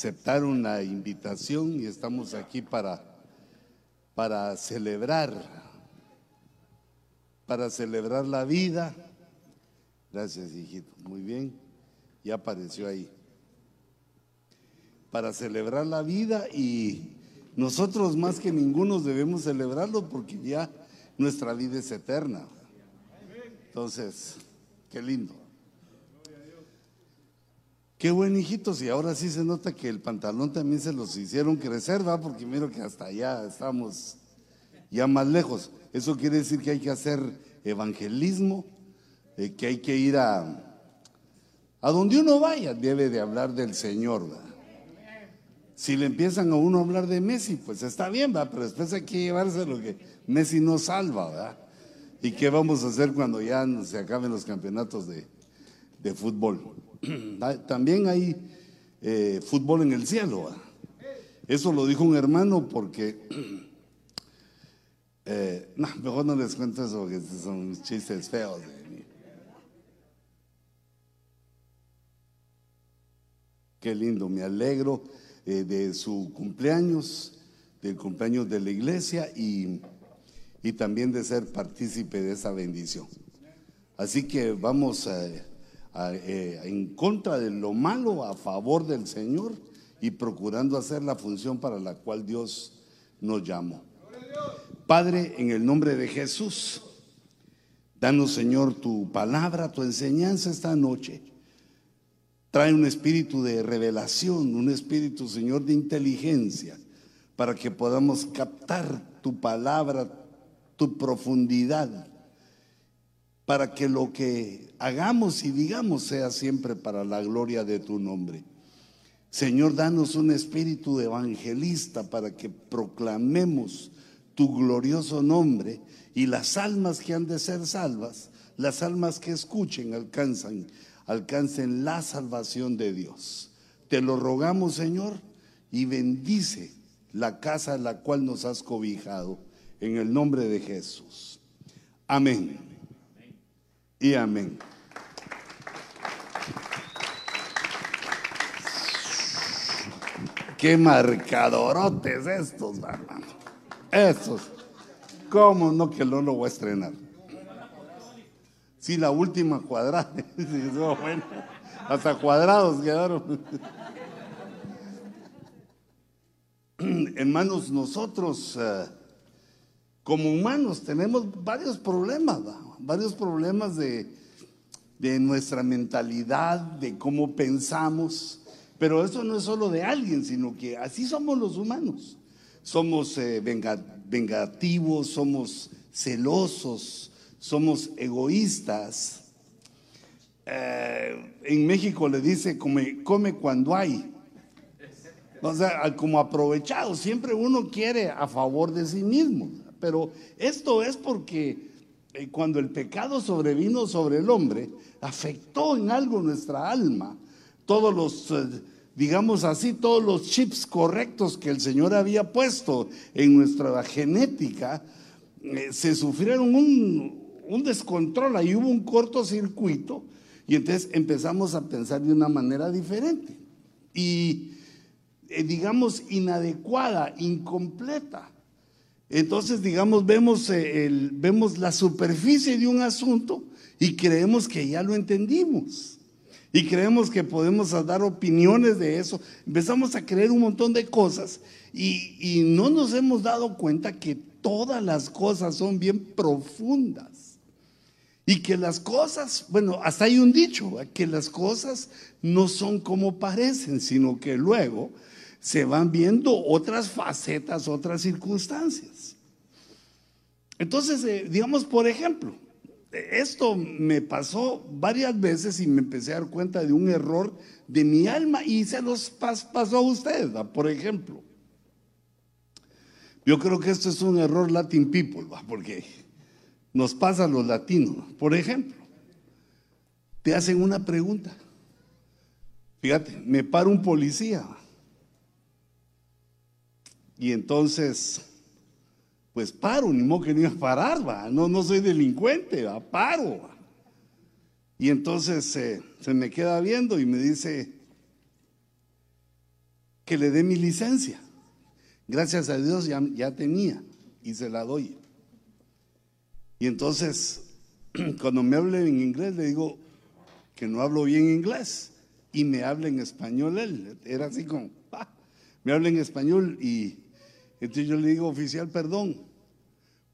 aceptaron la invitación y estamos aquí para, para celebrar, para celebrar la vida. Gracias, hijito. Muy bien. Ya apareció ahí. Para celebrar la vida y nosotros más que ninguno debemos celebrarlo porque ya nuestra vida es eterna. Entonces, qué lindo. Qué buen hijitos, y ahora sí se nota que el pantalón también se los hicieron crecer, ¿va? Porque miro que hasta allá estamos ya más lejos. Eso quiere decir que hay que hacer evangelismo, eh, que hay que ir a, a donde uno vaya, debe de hablar del Señor, ¿va? Si le empiezan a uno a hablar de Messi, pues está bien, ¿va? Pero después hay que llevarse lo que Messi no salva, ¿verdad? ¿Y qué vamos a hacer cuando ya se acaben los campeonatos de, de fútbol? También hay eh, fútbol en el cielo. Eso lo dijo un hermano porque... Eh, no, mejor no les cuento eso porque son chistes feos. Qué lindo, me alegro eh, de su cumpleaños, del cumpleaños de la iglesia y, y también de ser partícipe de esa bendición. Así que vamos a eh, en contra de lo malo, a favor del Señor y procurando hacer la función para la cual Dios nos llamó. Padre, en el nombre de Jesús, danos Señor tu palabra, tu enseñanza esta noche. Trae un espíritu de revelación, un espíritu, Señor, de inteligencia, para que podamos captar tu palabra, tu profundidad, para que lo que hagamos y digamos sea siempre para la gloria de tu nombre. Señor, danos un espíritu evangelista para que proclamemos tu glorioso nombre y las almas que han de ser salvas, las almas que escuchen, alcanzan, alcancen la salvación de Dios. Te lo rogamos, Señor, y bendice la casa en la cual nos has cobijado, en el nombre de Jesús. Amén y amén. Qué marcadorotes estos, hermano. Estos. ¿Cómo no que no lo voy a estrenar? Sí, la última cuadrada. bueno. Hasta cuadrados quedaron. Hermanos, nosotros eh, como humanos tenemos varios problemas. ¿va? Varios problemas de, nuestra mentalidad, de cómo pensamos, pero eso no es solo de alguien, sino que así somos los humanos. Somos eh, vengativos, somos celosos, somos egoístas. Eh, en México le dice come, come cuando hay. O sea, como aprovechado, siempre uno quiere a favor de sí mismo. Pero esto es porque cuando el pecado sobrevino sobre el hombre, afectó en algo nuestra alma. Todos los, eh, digamos así, todos los chips correctos que el Señor había puesto en nuestra genética, eh, se sufrieron un, un descontrol, ahí hubo un cortocircuito y entonces empezamos a pensar de una manera diferente y, digamos, inadecuada, incompleta. Entonces, digamos, vemos, eh, vemos la superficie de un asunto y creemos que ya lo entendimos. Y creemos que podemos dar opiniones de eso. Empezamos a creer un montón de cosas y, y no nos hemos dado cuenta que todas las cosas son bien profundas. Y que las cosas, bueno, hasta hay un dicho, que las cosas no son como parecen, sino que luego se van viendo otras facetas, otras circunstancias. Entonces, eh, digamos, por ejemplo, esto me pasó varias veces y me empecé a dar cuenta de un error de mi alma y se los pasó a usted, por ejemplo. Yo creo que esto es un error Latin people, porque nos pasa a los latinos. Por ejemplo, te hacen una pregunta. Fíjate, me para un policía. Y entonces, pues paro, ni modo que ni a parar. No, no soy delincuente, va, paro. Y entonces eh, se me queda viendo y me dice, que le dé mi licencia. Gracias a Dios ya, ya tenía y se la doy. Y entonces, cuando me hable en inglés, le digo que no hablo bien inglés y me habla en español él. Era así como, me habla en español y entonces yo le digo, oficial, perdón,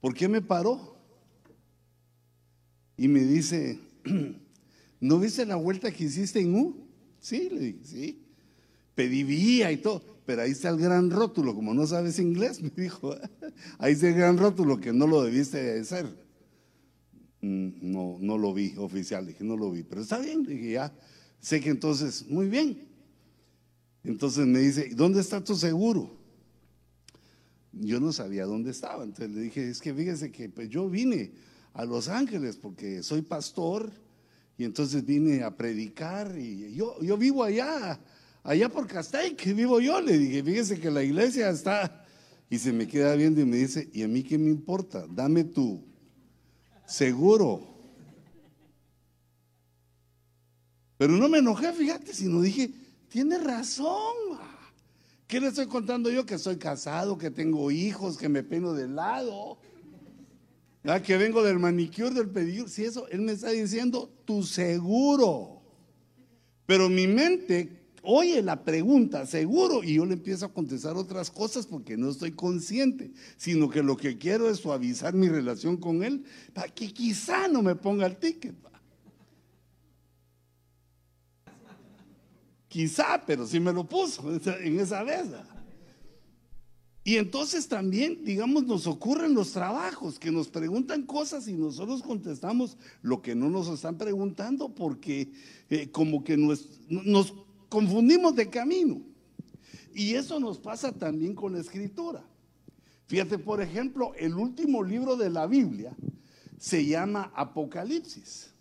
¿por qué me paró? Y me dice, ¿no viste la vuelta que hiciste en U? Sí, le dije, sí. Pedí vía y todo, pero ahí está el gran rótulo, como no sabes inglés, me dijo, ahí está el gran rótulo que no lo debiste de hacer. Mm, no, no lo vi oficial, dije, no lo vi, pero está bien, dije, ya, sé que entonces, muy bien. Entonces me dice, ¿dónde está tu seguro? Yo no sabía dónde estaba, entonces le dije, es que fíjese que pues yo vine a Los Ángeles porque soy pastor y entonces vine a predicar y yo, yo vivo allá, allá por Castaic, vivo yo, le dije, fíjese que la iglesia está y se me queda viendo y me dice, ¿y a mí qué me importa? Dame tu seguro. Pero no me enojé, fíjate, sino dije, tiene razón. ¿Qué le estoy contando yo? Que soy casado, que tengo hijos, que me peno de lado. Que vengo del manicure, del pedicure. Si eso, él me está diciendo, tu seguro. Pero mi mente oye la pregunta, seguro, y yo le empiezo a contestar otras cosas porque no estoy consciente, sino que lo que quiero es suavizar mi relación con él para que quizá no me ponga el ticket. Quizá, pero sí me lo puso en esa vez. Y entonces también, digamos, nos ocurren los trabajos, que nos preguntan cosas y nosotros contestamos lo que no nos están preguntando porque eh, como que nos, nos confundimos de camino. Y eso nos pasa también con la escritura. Fíjate, por ejemplo, el último libro de la Biblia se llama Apocalipsis.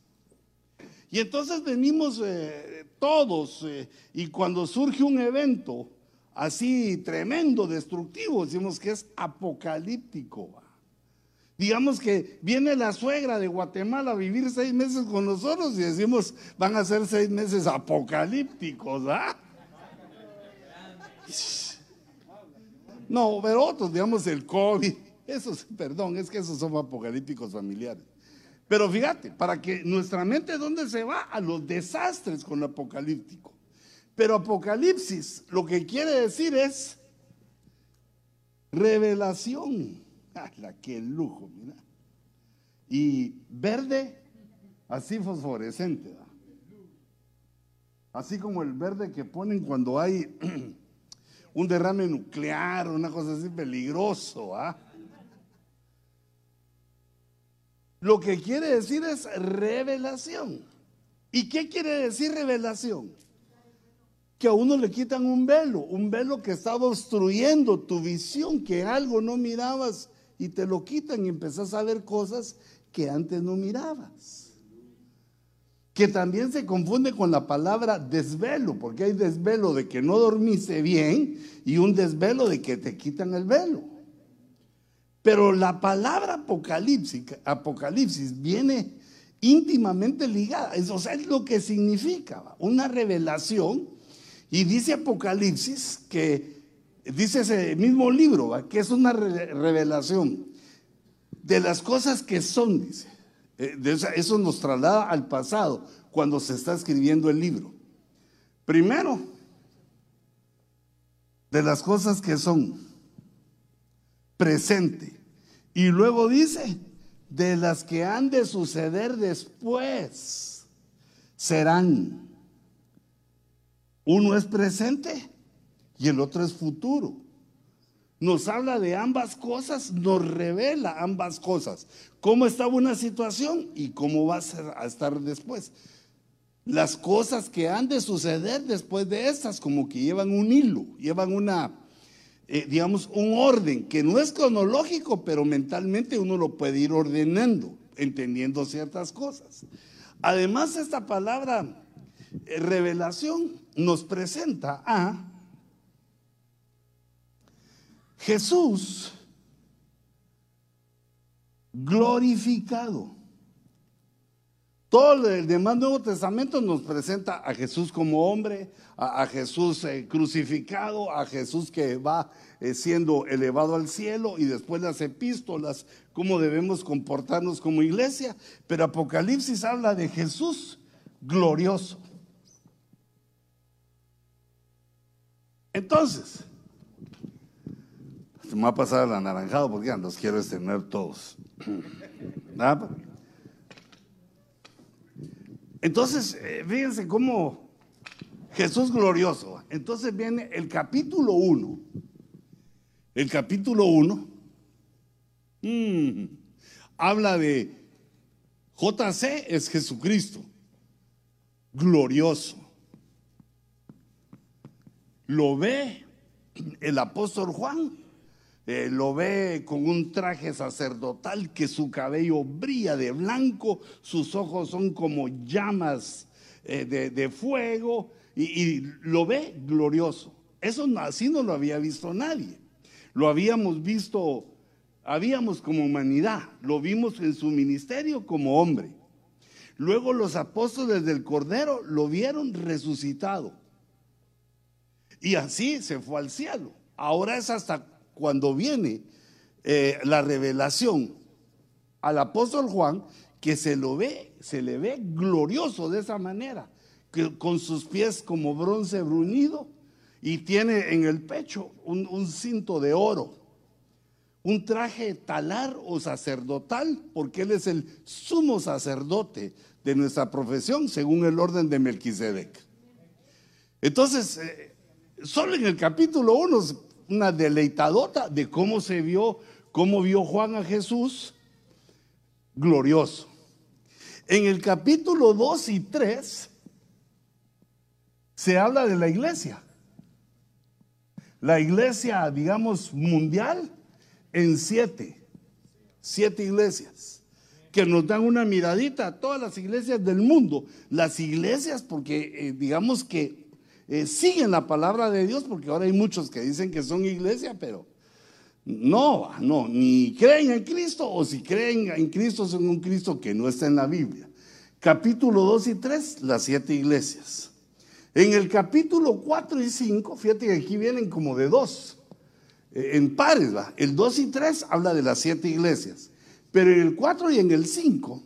Y entonces venimos eh, todos eh, y cuando surge un evento así tremendo, destructivo, decimos que es apocalíptico. Digamos que viene la suegra de Guatemala a vivir seis meses con nosotros y decimos, van a ser seis meses apocalípticos, ¿ah? No, pero otros, digamos el COVID, esos, perdón, es que esos son apocalípticos familiares. Pero fíjate, para que nuestra mente, ¿dónde se va? A los desastres con lo apocalíptico. Pero apocalipsis lo que quiere decir es revelación. ¡La qué lujo! Mira. Y verde, así fosforescente. Así como el verde que ponen cuando hay un derrame nuclear, una cosa así peligroso. ¿ah? Lo que quiere decir es revelación. ¿Y qué quiere decir revelación? Que a uno le quitan un velo, un velo que estaba obstruyendo tu visión, que algo no mirabas y te lo quitan y empezás a ver cosas que antes no mirabas. Que también se confunde con la palabra desvelo, porque hay desvelo de que no dormiste bien y un desvelo de que te quitan el velo. Pero la palabra apocalipsis, viene íntimamente ligada, o sea, es lo que significa una revelación. Y dice Apocalipsis que dice ese mismo libro, que es una revelación de las cosas que son. Eh, eso nos traslada al pasado, cuando se está escribiendo el libro. Primero, de las cosas que son, presente. Y luego dice, de las que han de suceder después, serán. Uno es presente y el otro es futuro. Nos habla de ambas cosas, nos revela ambas cosas. Cómo estaba una situación y cómo va a, estar después. Las cosas que han de suceder después de estas, como que llevan un hilo, llevan una, eh, digamos, un orden que no es cronológico, pero mentalmente uno lo puede ir ordenando, entendiendo ciertas cosas. Además, esta palabra eh, revelación nos presenta a Jesús glorificado. Todo el demás Nuevo Testamento nos presenta a Jesús como hombre, a, Jesús eh, crucificado, a Jesús que va eh, siendo elevado al cielo y después las epístolas, cómo debemos comportarnos como iglesia. Pero Apocalipsis habla de Jesús glorioso. Entonces, me va a pasar el anaranjado porque ya los quiero extender todos. Entonces, eh, fíjense cómo Jesús glorioso. Entonces viene el capítulo 1. El capítulo 1 mm, habla de JC es Jesucristo, glorioso. Lo ve el apóstol Juan, eh, lo ve con un traje sacerdotal que su cabello brilla de blanco, sus ojos son como llamas eh, de, fuego y, lo ve glorioso. Eso así no lo había visto nadie. Lo habíamos visto, habíamos como humanidad, lo vimos en su ministerio como hombre. Luego los apóstoles del Cordero lo vieron resucitado. Y así se fue al cielo. Ahora es hasta cuando viene eh, la revelación al apóstol Juan que se lo ve, se le ve glorioso de esa manera, que, con sus pies como bronce bruñido y tiene en el pecho un, cinto de oro, un traje talar o sacerdotal, porque él es el sumo sacerdote de nuestra profesión según el orden de Melquisedec. Entonces, eh, solo en el capítulo 1 una deleitadota de cómo se vio, cómo vio Juan a Jesús glorioso. En el capítulo 2 y 3 se habla de la iglesia. La iglesia, digamos, mundial en siete, siete iglesias, que nos dan una miradita a todas las iglesias del mundo. Las iglesias, porque eh, digamos que eh, siguen la palabra de Dios, porque ahora hay muchos que dicen que son iglesia, pero no, no, ni creen en Cristo, o si creen en Cristo son un Cristo que no está en la Biblia. Capítulo 2 y 3, las siete iglesias. En el capítulo 4 y 5, fíjate que aquí vienen como de dos, eh, en pares, ¿va? El 2 y 3 habla de las siete iglesias, pero en el 4 y en el 5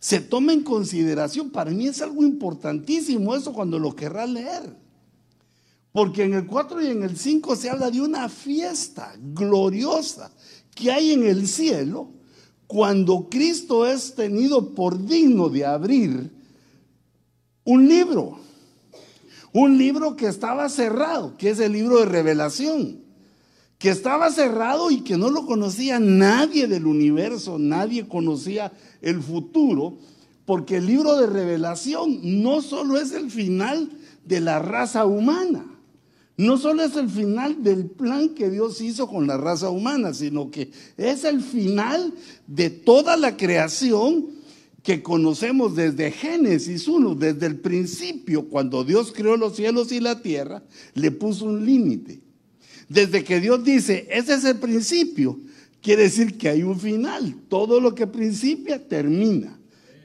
se toma en consideración. Para mí es algo importantísimo eso cuando lo querrá leer. Porque en el 4 y en el 5 se habla de una fiesta gloriosa que hay en el cielo cuando Cristo es tenido por digno de abrir un libro. Un libro que estaba cerrado, que es el libro de revelación. Que estaba cerrado y que no lo conocía nadie del universo, nadie conocía el futuro, porque el libro de revelación no solo es el final de la raza humana, no solo es el final del plan que Dios hizo con la raza humana, sino que es el final de toda la creación que conocemos desde Génesis 1, desde el principio, cuando Dios creó los cielos y la tierra, le puso un límite. Desde que Dios dice, ese es el principio, quiere decir que hay un final. Todo lo que principia termina.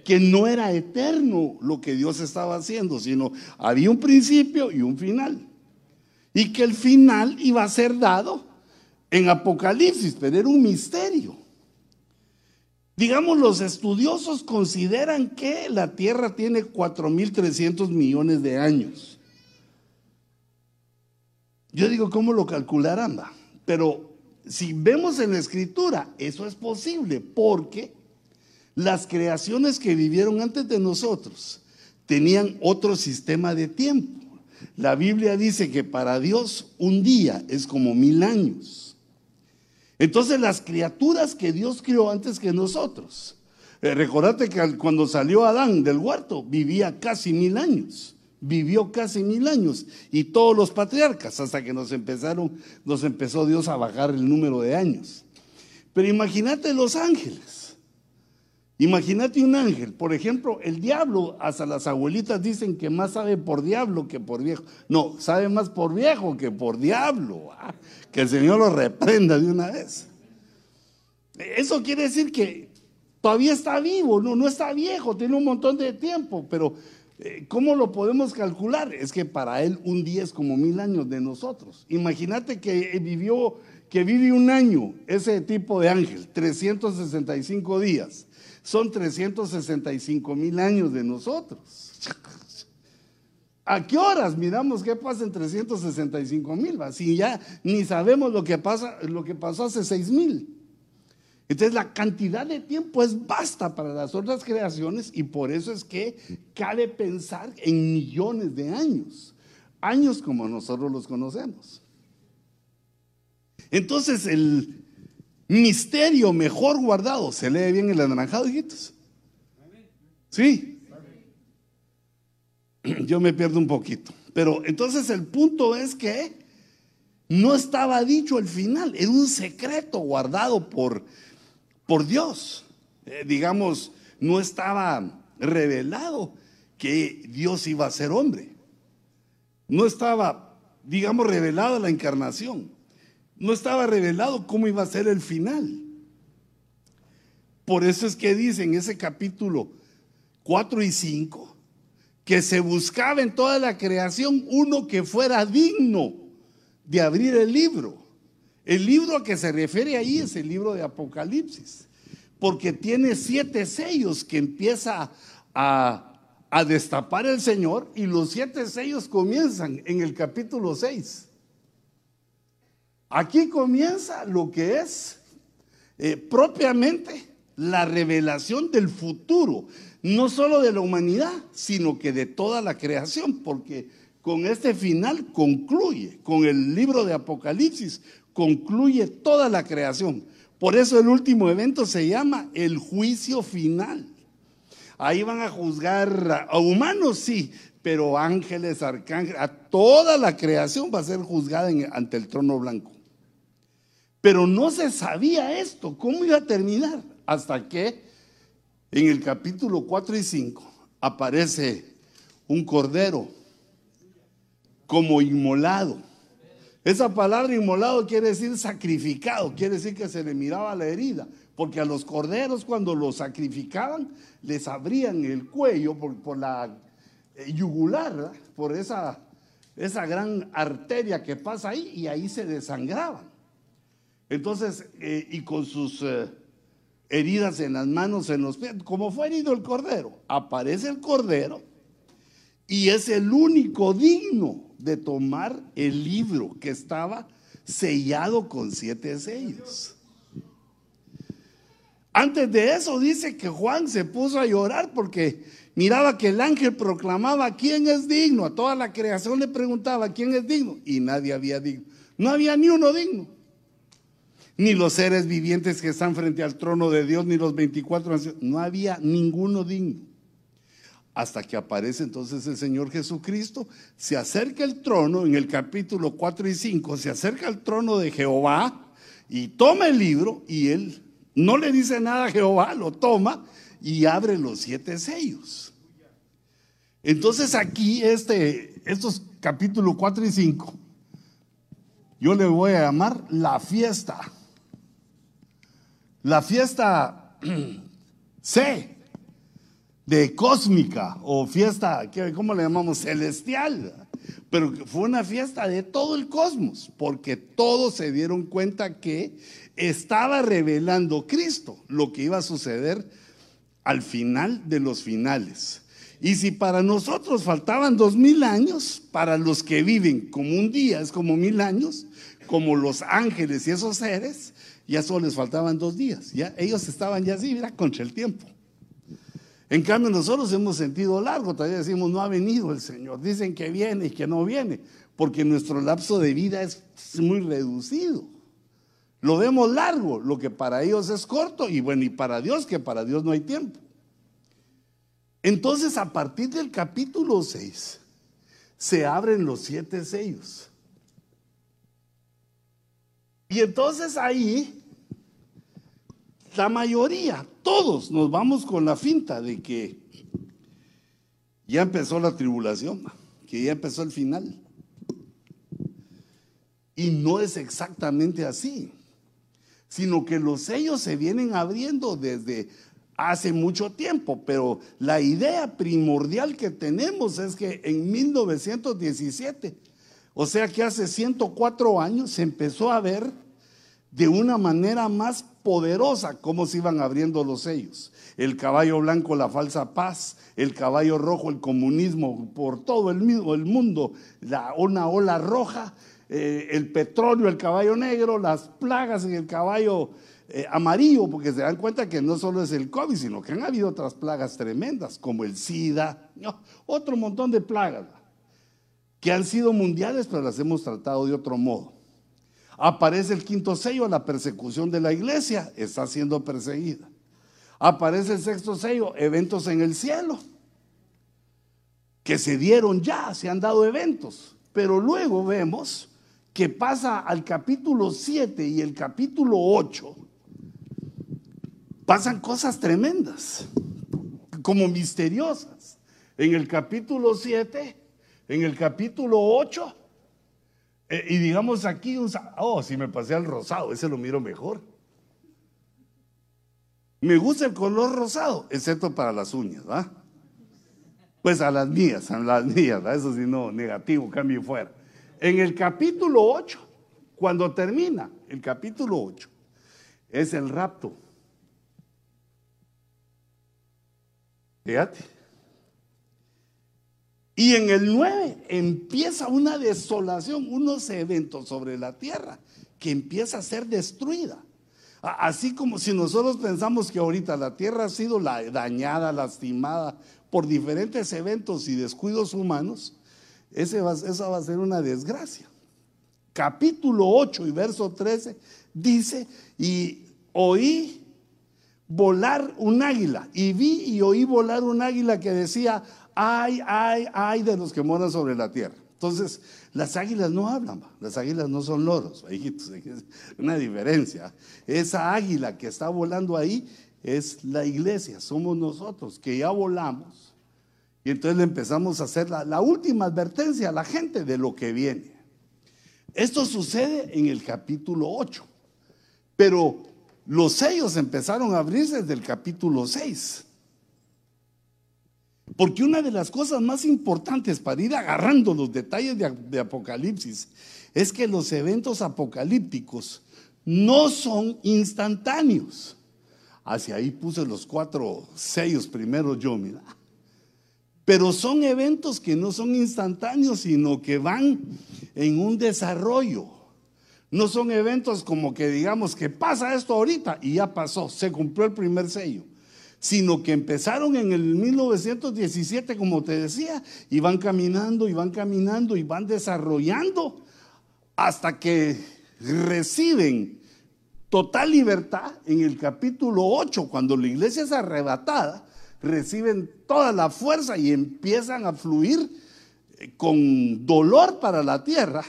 Que no era eterno lo que Dios estaba haciendo, sino había un principio y un final. Y que el final iba a ser dado en Apocalipsis, pero era un misterio. Digamos, los estudiosos consideran que la Tierra tiene 4.300 millones de años. Yo digo, ¿cómo lo calcularán? Pero si vemos en la escritura, eso es posible porque las creaciones que vivieron antes de nosotros tenían otro sistema de tiempo. La Biblia dice que para Dios un día es como mil años. Entonces las criaturas que Dios creó antes que nosotros, eh, recordate que cuando salió Adán del huerto vivía casi mil años vivió casi mil años y todos los patriarcas hasta que nos empezaron, nos empezó Dios a bajar el número de años. Pero imagínate los ángeles. Imagínate un ángel, por ejemplo, el diablo, hasta las abuelitas dicen que más sabe por diablo que por viejo. No, sabe más por viejo que por diablo. Ah, que el Señor lo reprenda de una vez. Eso quiere decir que Todavía está vivo, no, no está viejo, tiene un montón de tiempo, pero ¿cómo lo podemos calcular? Es que para él un día es como mil años de nosotros. Imagínate que vivió, que vive un año ese tipo de ángel, 365 días. Son 365 mil años de nosotros. ¿A qué horas miramos qué pasa en 365 mil? Si ya ni sabemos lo que, pasa, lo que pasó hace 6 mil. Entonces la cantidad de tiempo es basta para las otras creaciones y por eso es que cabe pensar en millones de años. Años como nosotros los conocemos. Entonces el misterio mejor guardado, ¿se lee bien el anaranjado, hijitos? Sí, yo me pierdo un poquito. Pero entonces el punto es que no estaba dicho el final, era un secreto guardado por, por Dios. Eh, digamos, no estaba revelado que Dios iba a ser hombre. No estaba, digamos, revelado la encarnación. No estaba revelado cómo iba a ser el final. Por eso es que dice en ese capítulo 4 y 5, que se buscaba en toda la creación uno que fuera digno de abrir el libro. El libro a que se refiere ahí es el libro de Apocalipsis, porque tiene siete sellos que empieza a, destapar el Señor y los siete sellos comienzan en el capítulo 6. Aquí comienza lo que es eh, propiamente la revelación del futuro no solo de la humanidad, sino que de toda la creación, porque con este final concluye, con el libro de Apocalipsis, concluye toda la creación. Por eso el último evento se llama el juicio final. Ahí van a juzgar a humanos, sí, pero ángeles, arcángeles, a toda la creación va a ser juzgada ante el trono blanco. Pero no se sabía esto, cómo iba a terminar, hasta que en el capítulo 4 y 5 aparece un cordero como inmolado. Esa palabra inmolado quiere decir sacrificado, quiere decir que se le miraba la herida, porque a los corderos cuando los sacrificaban les abrían el cuello por, la eh, yugular, por esa, esa gran arteria que pasa ahí y ahí se desangraban. Entonces, eh, y con sus... Eh, heridas en las manos, en los pies, como fue herido el cordero. Aparece el cordero y es el único digno de tomar el libro que estaba sellado con siete sellos. Antes de eso dice que Juan se puso a llorar porque miraba que el ángel proclamaba quién es digno. A toda la creación le preguntaba quién es digno y nadie había digno. No había ni uno digno ni los seres vivientes que están frente al trono de Dios, ni los 24 ancianos. No había ninguno digno. Hasta que aparece entonces el Señor Jesucristo, se acerca el trono, en el capítulo 4 y 5, se acerca al trono de Jehová y toma el libro y él no le dice nada a Jehová, lo toma y abre los siete sellos. Entonces aquí, este, estos capítulos 4 y 5, yo le voy a llamar la fiesta la fiesta C de cósmica o fiesta, ¿cómo le llamamos? Celestial. Pero fue una fiesta de todo el cosmos, porque todos se dieron cuenta que estaba revelando Cristo lo que iba a suceder al final de los finales. Y si para nosotros faltaban dos mil años, para los que viven como un día es como mil años, como los ángeles y esos seres, ya solo les faltaban dos días. Ya ellos estaban ya así, mira, contra el tiempo. En cambio, nosotros hemos sentido largo, todavía decimos, no ha venido el Señor. Dicen que viene y que no viene, porque nuestro lapso de vida es muy reducido. Lo vemos largo, lo que para ellos es corto, y bueno, y para Dios, que para Dios no hay tiempo. Entonces, a partir del capítulo 6, se abren los siete sellos. Y entonces ahí, la mayoría, todos nos vamos con la finta de que ya empezó la tribulación, que ya empezó el final. Y no es exactamente así, sino que los sellos se vienen abriendo desde hace mucho tiempo, pero la idea primordial que tenemos es que en 1917, o sea que hace 104 años, se empezó a ver de una manera más poderosa cómo se iban abriendo los sellos. El caballo blanco, la falsa paz, el caballo rojo, el comunismo por todo el, el mundo, la, una ola roja, eh, el petróleo, el caballo negro, las plagas en el caballo eh, amarillo, porque se dan cuenta que no solo es el COVID, sino que han habido otras plagas tremendas, como el SIDA, otro montón de plagas, que han sido mundiales, pero las hemos tratado de otro modo. Aparece el quinto sello, la persecución de la iglesia, está siendo perseguida. Aparece el sexto sello, eventos en el cielo, que se dieron ya, se han dado eventos, pero luego vemos que pasa al capítulo 7 y el capítulo 8, pasan cosas tremendas, como misteriosas. En el capítulo 7, en el capítulo 8, eh, y digamos aquí, oh, si me pasé al rosado, ese lo miro mejor. Me gusta el color rosado, excepto para las uñas, ¿va? Pues a las mías, a las mías, eso sí no, negativo, cambio fuera. En el capítulo 8, cuando termina el capítulo 8, es el rapto. Fíjate. Y en el 9 empieza una desolación, unos eventos sobre la tierra que empieza a ser destruida. Así como si nosotros pensamos que ahorita la tierra ha sido dañada, lastimada por diferentes eventos y descuidos humanos, ese esa va a ser una desgracia. Capítulo 8 y verso 13 dice, y oí volar un águila. Y vi y oí volar un águila que decía, ay, ay, ay de los que moran sobre la tierra. Entonces, las águilas no hablan, las águilas no son loros, una diferencia. Esa águila que está volando ahí es la iglesia, somos nosotros que ya volamos. Y entonces le empezamos a hacer la, la última advertencia a la gente de lo que viene. Esto sucede en el capítulo 8, pero los sellos empezaron a abrirse desde el capítulo 6. Porque una de las cosas más importantes para ir agarrando los detalles de, Apocalipsis es que los eventos apocalípticos no son instantáneos. Hacia ahí puse los cuatro sellos primero yo, mira. Pero son eventos que no son instantáneos, sino que van en un desarrollo. No son eventos como que digamos que pasa esto ahorita y ya pasó, se cumplió el primer sello, sino que empezaron en el 1917, como te decía, y van caminando y van caminando y van desarrollando hasta que reciben total libertad en el capítulo 8, cuando la iglesia es arrebatada, reciben toda la fuerza y empiezan a fluir eh, con dolor para la tierra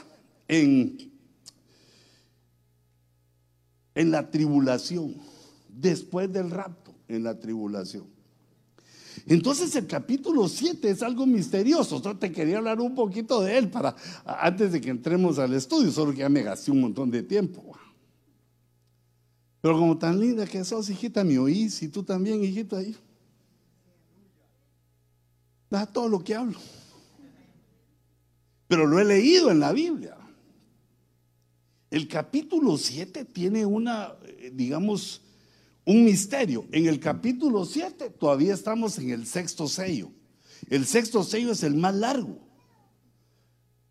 en en la tribulación, después del rapto, en la tribulación. Entonces el capítulo 7 es algo misterioso. Yo te quería hablar un poquito de él para antes de que entremos al estudio, solo que ya me gasté un montón de tiempo. Pero como tan linda que sos, hijita, me oís y tú también, hijita, ahí. Da todo lo que hablo. Pero lo he leído en la Biblia. El capítulo 7 tiene una, eh, digamos, un misterio. En el capítulo 7 todavía estamos en el sexto sello. El sexto sello es el más largo.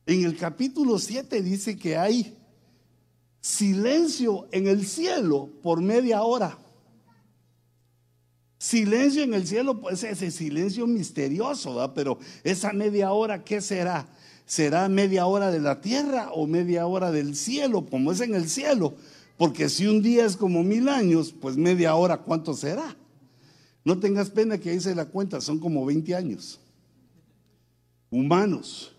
En el capítulo 7 dice que hay silencio en el cielo por media hora. Silencio en el cielo, pues ese silencio misterioso, ¿verdad? Pero esa media hora, ¿qué será? será media hora de la tierra o media hora del cielo, como es en el cielo. Porque si un día es como mil años, pues media hora, ¿cuánto será? No tengas pena que hice la cuenta, son como 20 años. Humanos.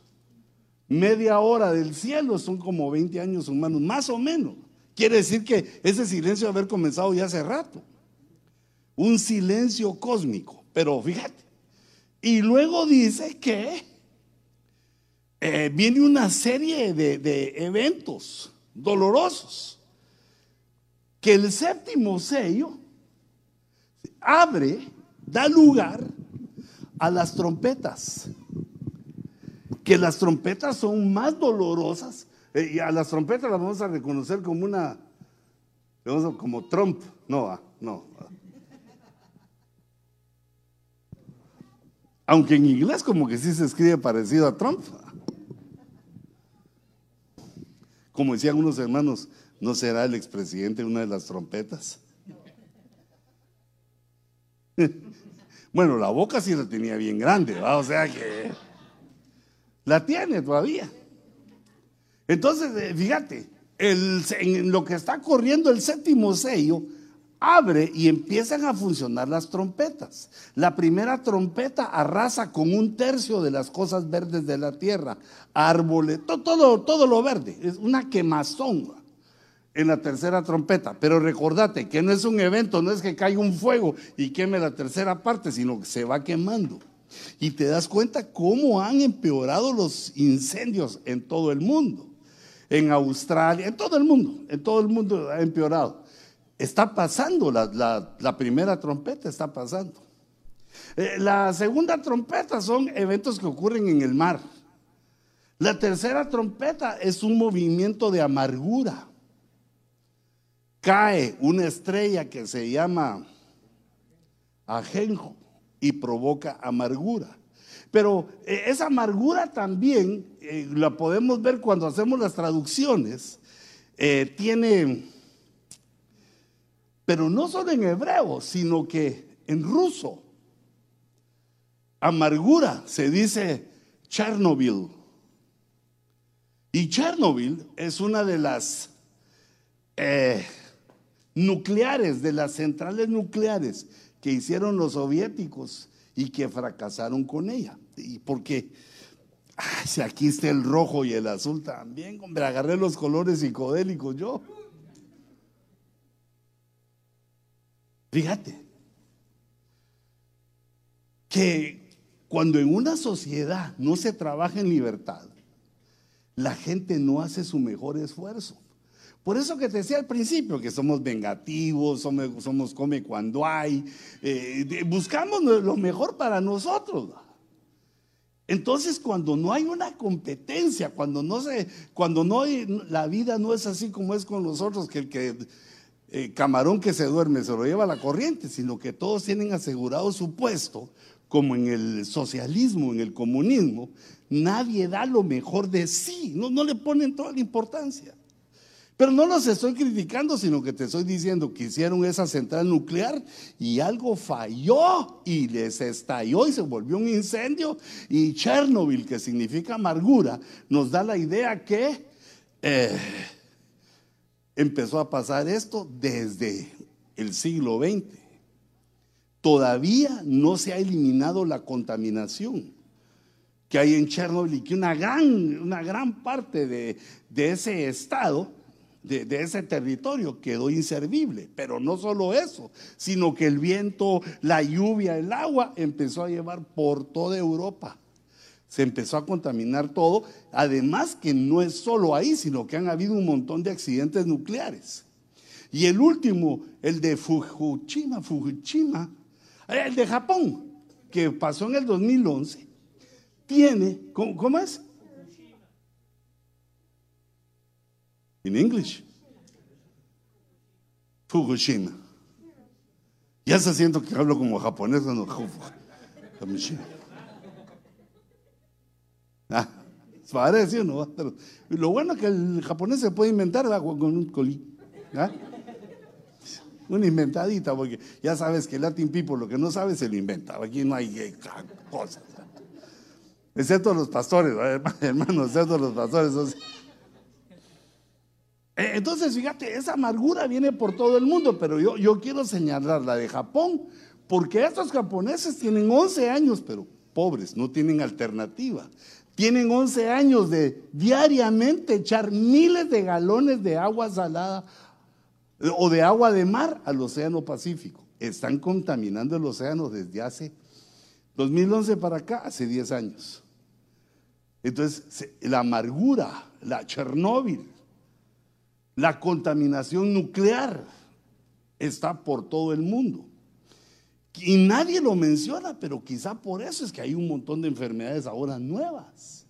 Media hora del cielo son como 20 años humanos, más o menos. Quiere decir que ese silencio haber comenzado ya hace rato. Un silencio cósmico. Pero fíjate. Y luego dice que eh, viene una serie de, eventos dolorosos. Que el séptimo sello abre, da lugar a las trompetas. Que las trompetas son más dolorosas. eh, y a las trompetas las vamos a reconocer como una, como Trump. No, ah, no. Aunque en inglés como que sí se escribe parecido a Trump. Como decían unos hermanos, ¿no será el expresidente una de las trompetas? Bueno, la boca sí la tenía bien grande, o sea que la tiene todavía. Entonces, eh, fíjate, en lo que está corriendo el séptimo sello, abre y empiezan a funcionar las trompetas. La primera trompeta arrasa con un tercio de las cosas verdes de la tierra, árboles, todo, todo, lo verde, es una quemazón en la tercera trompeta. Pero recordate que no es un evento, no es que caiga un fuego y queme la tercera parte, sino que se va quemando. Y te das cuenta cómo han empeorado los incendios en todo el mundo. En Australia, en todo el mundo, en todo el mundo ha empeorado. Está pasando, la, primera trompeta está pasando. Eh, la segunda trompeta son eventos que ocurren en el mar. La tercera trompeta es un movimiento de amargura. Cae una estrella que se llama ajenjo y provoca amargura. Pero eh, esa amargura también eh, la podemos ver cuando hacemos las traducciones. tiene pero no solo en hebreo, sino que en ruso. Amargura se dice Chernobyl. Y Chernobyl es una de las eh, nucleares, de las centrales nucleares que hicieron los soviéticos y que fracasaron con ella. Y porque si aquí está el rojo y el azul también, hombre, agarré los colores psicodélicos yo. Fíjate que cuando en una sociedad no se trabaja en libertad, la gente no hace su mejor esfuerzo. Por eso que te decía al principio que somos vengativos, somos, come cuando hay, eh, buscamos lo mejor para nosotros. Entonces, cuando no hay una competencia, cuando no se, cuando no la vida no es así como es con nosotros, que el que eh, camarón que se duerme se lo lleva la corriente, sino que todos tienen asegurado su puesto, como en el socialismo, en el comunismo, nadie da lo mejor de sí, no le ponen toda la importancia. Pero no los estoy criticando, sino que te estoy diciendo que hicieron esa central nuclear y algo falló y les estalló y se volvió un incendio. Y Chernobyl, que significa amargura, nos da la idea que eh, empezó a pasar esto desde el siglo XX. Todavía no se ha eliminado la contaminación que hay en Chernobyl y que una gran, una gran parte de, ese estado, de, ese territorio quedó inservible. Pero no solo eso, sino que el viento, la lluvia, el agua empezó a llevar por toda Europa se empezó a contaminar todo. Además que no es solo ahí, sino que han habido un montón de accidentes nucleares. Y el último, el de Fukushima, Fukushima, el de Japón, que pasó en el 2011, tiene, ¿cómo, es? En inglés. Fukushima. Ya se siento que hablo como japonés, no, Fukushima. Ah, parece, ¿no? lo bueno es que el japonés se puede inventar con un colí. ¿ah? Una inventadita, porque ya sabes que el Latin People lo que no sabe se lo inventa. Aquí no hay eh, cosas. Excepto los pastores, hermanos, excepto los pastores. Eh, entonces, fíjate, esa amargura viene por todo el mundo, pero yo, yo quiero señalar la de Japón, porque estos japoneses tienen 11 años, pero pobres, no tienen alternativa. Tienen 11 años de diariamente echar miles de galones de agua salada o de agua de mar al Océano Pacífico. Están contaminando el océano desde hace 2011 para acá, hace 10 años. Entonces, la amargura, la Chernóbil, la contaminación nuclear está por todo el mundo. Y nadie lo menciona, pero quizá por eso es que hay un montón de enfermedades ahora nuevas.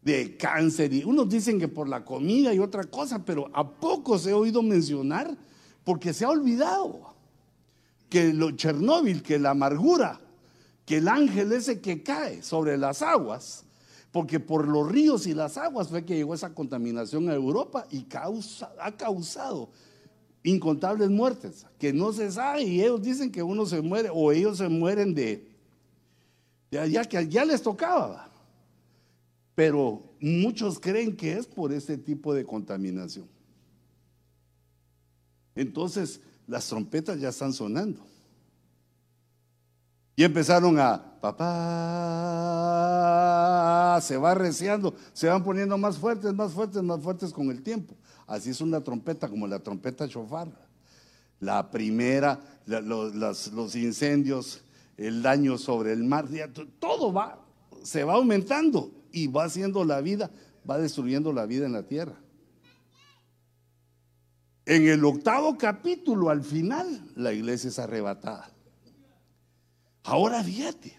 De cáncer. Y unos dicen que por la comida y otra cosa, pero a poco se he oído mencionar porque se ha olvidado que lo Chernóbil, que la amargura, que el ángel ese que cae sobre las aguas, porque por los ríos y las aguas fue que llegó esa contaminación a Europa y causa, ha causado incontables muertes, que no se sabe y ellos dicen que uno se muere o ellos se mueren de, ya que ya les tocaba. Pero muchos creen que es por este tipo de contaminación. Entonces, las trompetas ya están sonando. Y empezaron a, papá, se va reciando, se van poniendo más fuertes, más fuertes, más fuertes con el tiempo. Así es una trompeta, como la trompeta chofar. La primera, los, incendios, el daño sobre el mar, todo va, se va aumentando y va haciendo la vida, va destruyendo la vida en la tierra. En el octavo capítulo, al final, la iglesia es arrebatada. Ahora fíjate,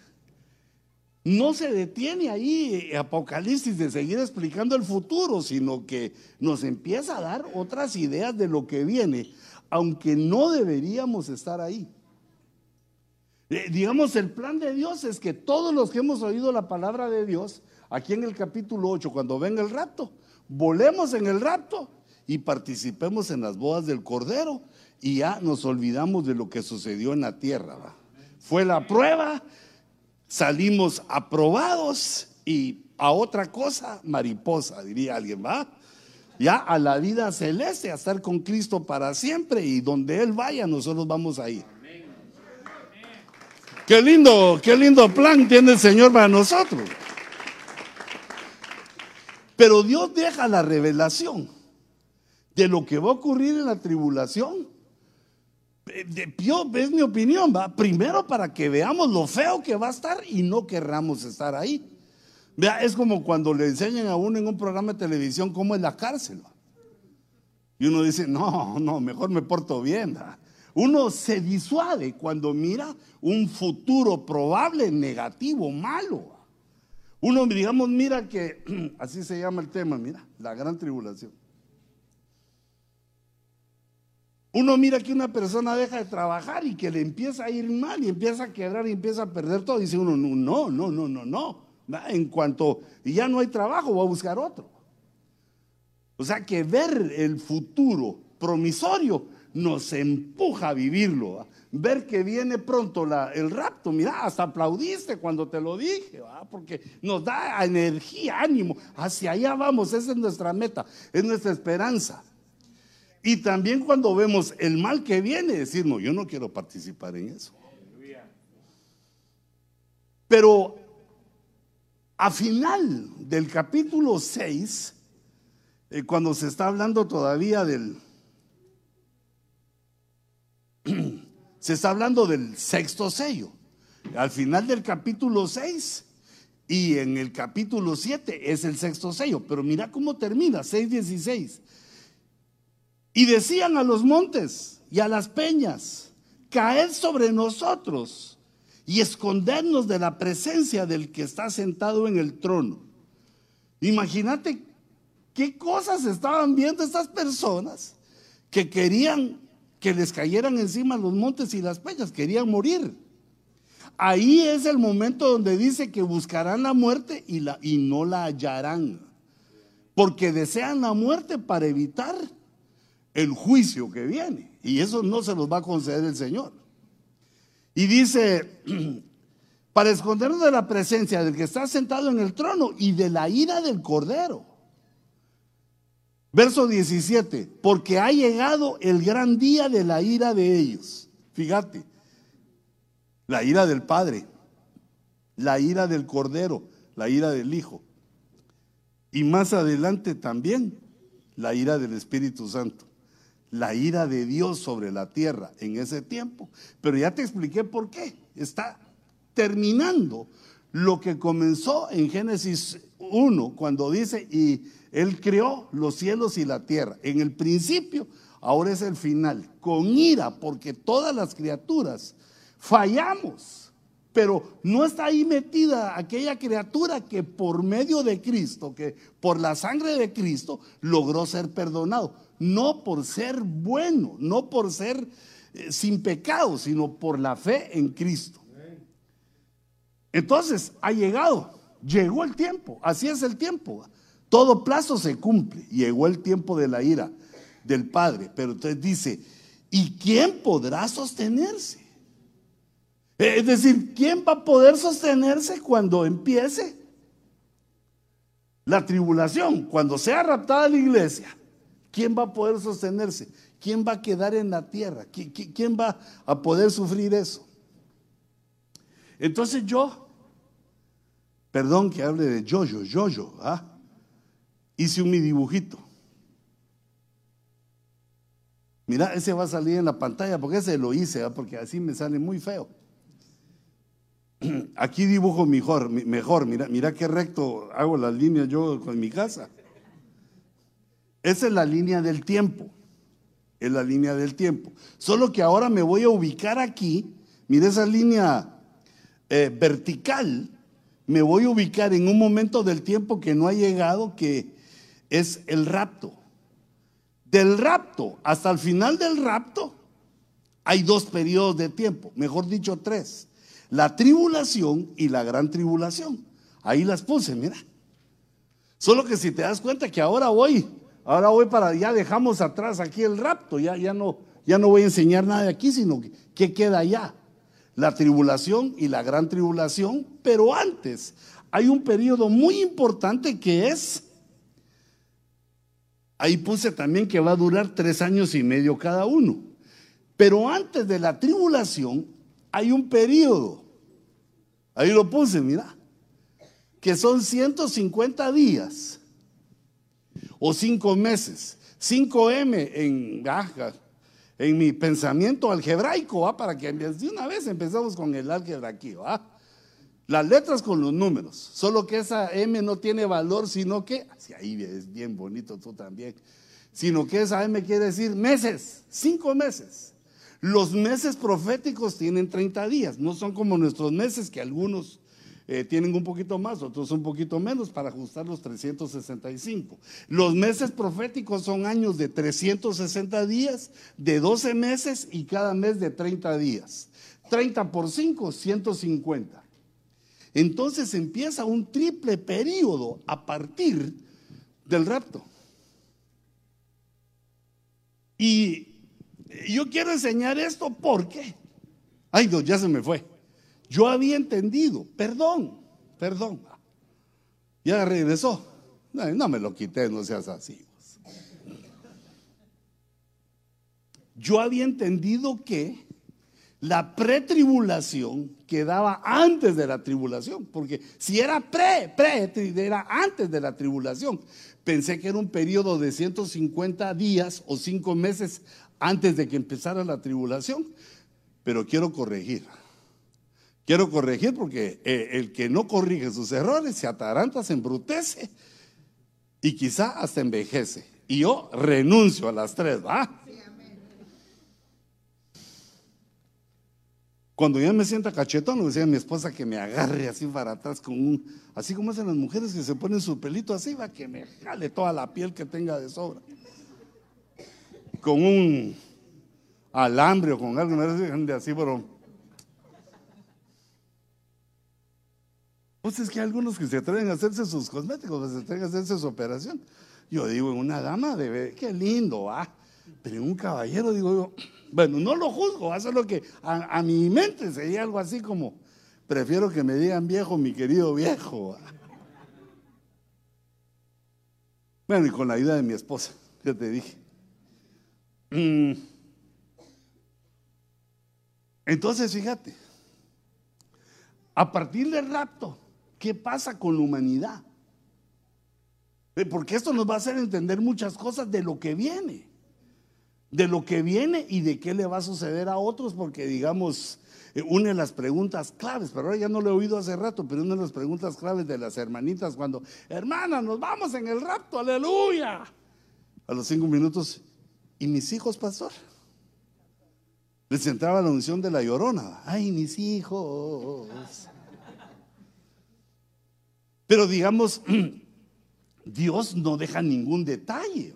no se detiene ahí Apocalipsis de seguir explicando el futuro, sino que nos empieza a dar otras ideas de lo que viene, aunque no deberíamos estar ahí. Eh, digamos, el plan de Dios es que todos los que hemos oído la palabra de Dios, aquí en el capítulo 8, cuando venga el rapto, volemos en el rapto y participemos en las bodas del Cordero y ya nos olvidamos de lo que sucedió en la tierra. ¿va? Fue la prueba, salimos aprobados y a otra cosa, mariposa, diría alguien, ¿va? Ya a la vida celeste, a estar con Cristo para siempre y donde Él vaya, nosotros vamos a ir. Qué lindo, qué lindo plan tiene el Señor para nosotros. Pero Dios deja la revelación de lo que va a ocurrir en la tribulación yo, es mi opinión, ¿va? Primero para que veamos lo feo que va a estar y no querramos estar ahí. Vea, es como cuando le enseñan a uno en un programa de televisión cómo es la cárcel. Y uno dice, no, no, mejor me porto bien. Uno se disuade cuando mira un futuro probable, negativo, malo. Uno, digamos, mira que, así se llama el tema, mira, la gran tribulación. Uno mira que una persona deja de trabajar y que le empieza a ir mal y empieza a quebrar y empieza a perder todo. Dice uno, no, no, no, no, no. En cuanto ya no hay trabajo, voy a buscar otro. O sea que ver el futuro promisorio nos empuja a vivirlo. Ver que viene pronto el rapto. Mira, hasta aplaudiste cuando te lo dije, porque nos da energía, ánimo. Hacia allá vamos, esa es nuestra meta, es nuestra esperanza. Y también cuando vemos el mal que viene, decir, no, yo no quiero participar en eso. Pero a final del capítulo 6, eh, cuando se está hablando todavía del... se está hablando del sexto sello. Al final del capítulo 6 y en el capítulo 7 es el sexto sello. Pero mira cómo termina, 6.16. Y decían a los montes y a las peñas, caed sobre nosotros y escondernos de la presencia del que está sentado en el trono. Imagínate qué cosas estaban viendo estas personas que querían que les cayeran encima los montes y las peñas, querían morir. Ahí es el momento donde dice que buscarán la muerte y, la, y no la hallarán, porque desean la muerte para evitar el juicio que viene. Y eso no se los va a conceder el Señor. Y dice, para escondernos de la presencia del que está sentado en el trono y de la ira del Cordero. Verso 17, porque ha llegado el gran día de la ira de ellos. Fíjate, la ira del Padre, la ira del Cordero, la ira del Hijo. Y más adelante también la ira del Espíritu Santo la ira de Dios sobre la tierra en ese tiempo. Pero ya te expliqué por qué. Está terminando lo que comenzó en Génesis 1, cuando dice, y Él creó los cielos y la tierra. En el principio, ahora es el final, con ira, porque todas las criaturas Fallamos, pero no está ahí metida aquella criatura que por medio de Cristo, que por la sangre de Cristo logró ser perdonado. No por ser bueno, no por ser eh, sin pecado, sino por la fe en Cristo. Entonces, ha llegado, llegó el tiempo, así es el tiempo. Todo plazo se cumple, llegó el tiempo de la ira del Padre, pero entonces dice, ¿y quién podrá sostenerse? Es decir, ¿quién va a poder sostenerse cuando empiece la tribulación? Cuando sea raptada la iglesia, ¿quién va a poder sostenerse? ¿Quién va a quedar en la tierra? ¿Quién va a poder sufrir eso? Entonces yo, perdón que hable de yo-yo, yo-yo, ¿ah? hice un mi dibujito. Mira, ese va a salir en la pantalla porque ese lo hice, ¿ah? porque así me sale muy feo. Aquí dibujo mejor, mejor, mira, mira qué recto hago las líneas yo con mi casa. Esa es la línea del tiempo, es la línea del tiempo. Solo que ahora me voy a ubicar aquí, mira esa línea eh, vertical, me voy a ubicar en un momento del tiempo que no ha llegado, que es el rapto. Del rapto hasta el final del rapto hay dos periodos de tiempo, mejor dicho tres. La tribulación y la gran tribulación. Ahí las puse, mira. Solo que si te das cuenta que ahora voy, ahora voy para, ya dejamos atrás aquí el rapto, ya, ya, no, ya no voy a enseñar nada de aquí, sino que, que queda allá la tribulación y la gran tribulación, pero antes hay un periodo muy importante que es, ahí puse también que va a durar tres años y medio cada uno, pero antes de la tribulación hay un periodo, ahí lo puse, mira, que son 150 días o cinco meses, 5M en baja en mi pensamiento algebraico, para que de una vez empezamos con el álgebra aquí. Las letras con los números, solo que esa M no tiene valor, sino que, así ahí es bien bonito tú también, sino que esa M quiere decir meses, cinco meses. Los meses proféticos tienen 30 días, no son como nuestros meses que algunos eh, tienen un poquito más, otros un poquito menos para ajustar los 365. Los meses proféticos son años de 360 días, de 12 meses y cada mes de 30 días. 30 por 5, 150. Entonces empieza un triple periodo a partir del rapto. Y yo quiero enseñar esto porque, ay ya se me fue. Yo había entendido, perdón, perdón. Ya regresó. No, me lo quité, no seas así. Yo había entendido que la pretribulación quedaba antes de la tribulación, porque si era pre, pre, era antes de la tribulación. Pensé que era un periodo de 150 días o 5 meses antes de que empezara la tribulación, pero quiero corregir. Quiero corregir porque eh, el que no corrige sus errores se ataranta, se embrutece y quizá hasta envejece. Y yo renuncio a las tres, ¿va? Cuando ya me sienta cachetón, le decía a mi esposa que me agarre así para atrás con un, así como hacen las mujeres que se ponen su pelito así, va, que me jale toda la piel que tenga de sobra. Con un alambre o con algo de así, pero Pues es que hay algunos que se atreven a hacerse sus cosméticos, se atreven a hacerse su operación. Yo digo, en una dama debe, qué lindo, ah. Pero en un caballero digo yo, bueno, no lo juzgo, hace lo que a, mi mente sería algo así como, prefiero que me digan viejo, mi querido viejo. Ah. Bueno, y con la ayuda de mi esposa, ya te dije. Mm. Entonces, fíjate, a partir del rapto, ¿Qué pasa con la humanidad? Porque esto nos va a hacer entender muchas cosas de lo que viene. De lo que viene y de qué le va a suceder a otros, porque digamos, eh, una de las preguntas claves, pero ahora ya no lo he oído hace rato, pero una de las preguntas claves de las hermanitas cuando, hermana, nos vamos en el rapto, aleluya. A los cinco minutos, ¿y mis hijos, pastor? Les entraba la unción de la llorona. Ay, mis hijos. Pero digamos, Dios no deja ningún detalle.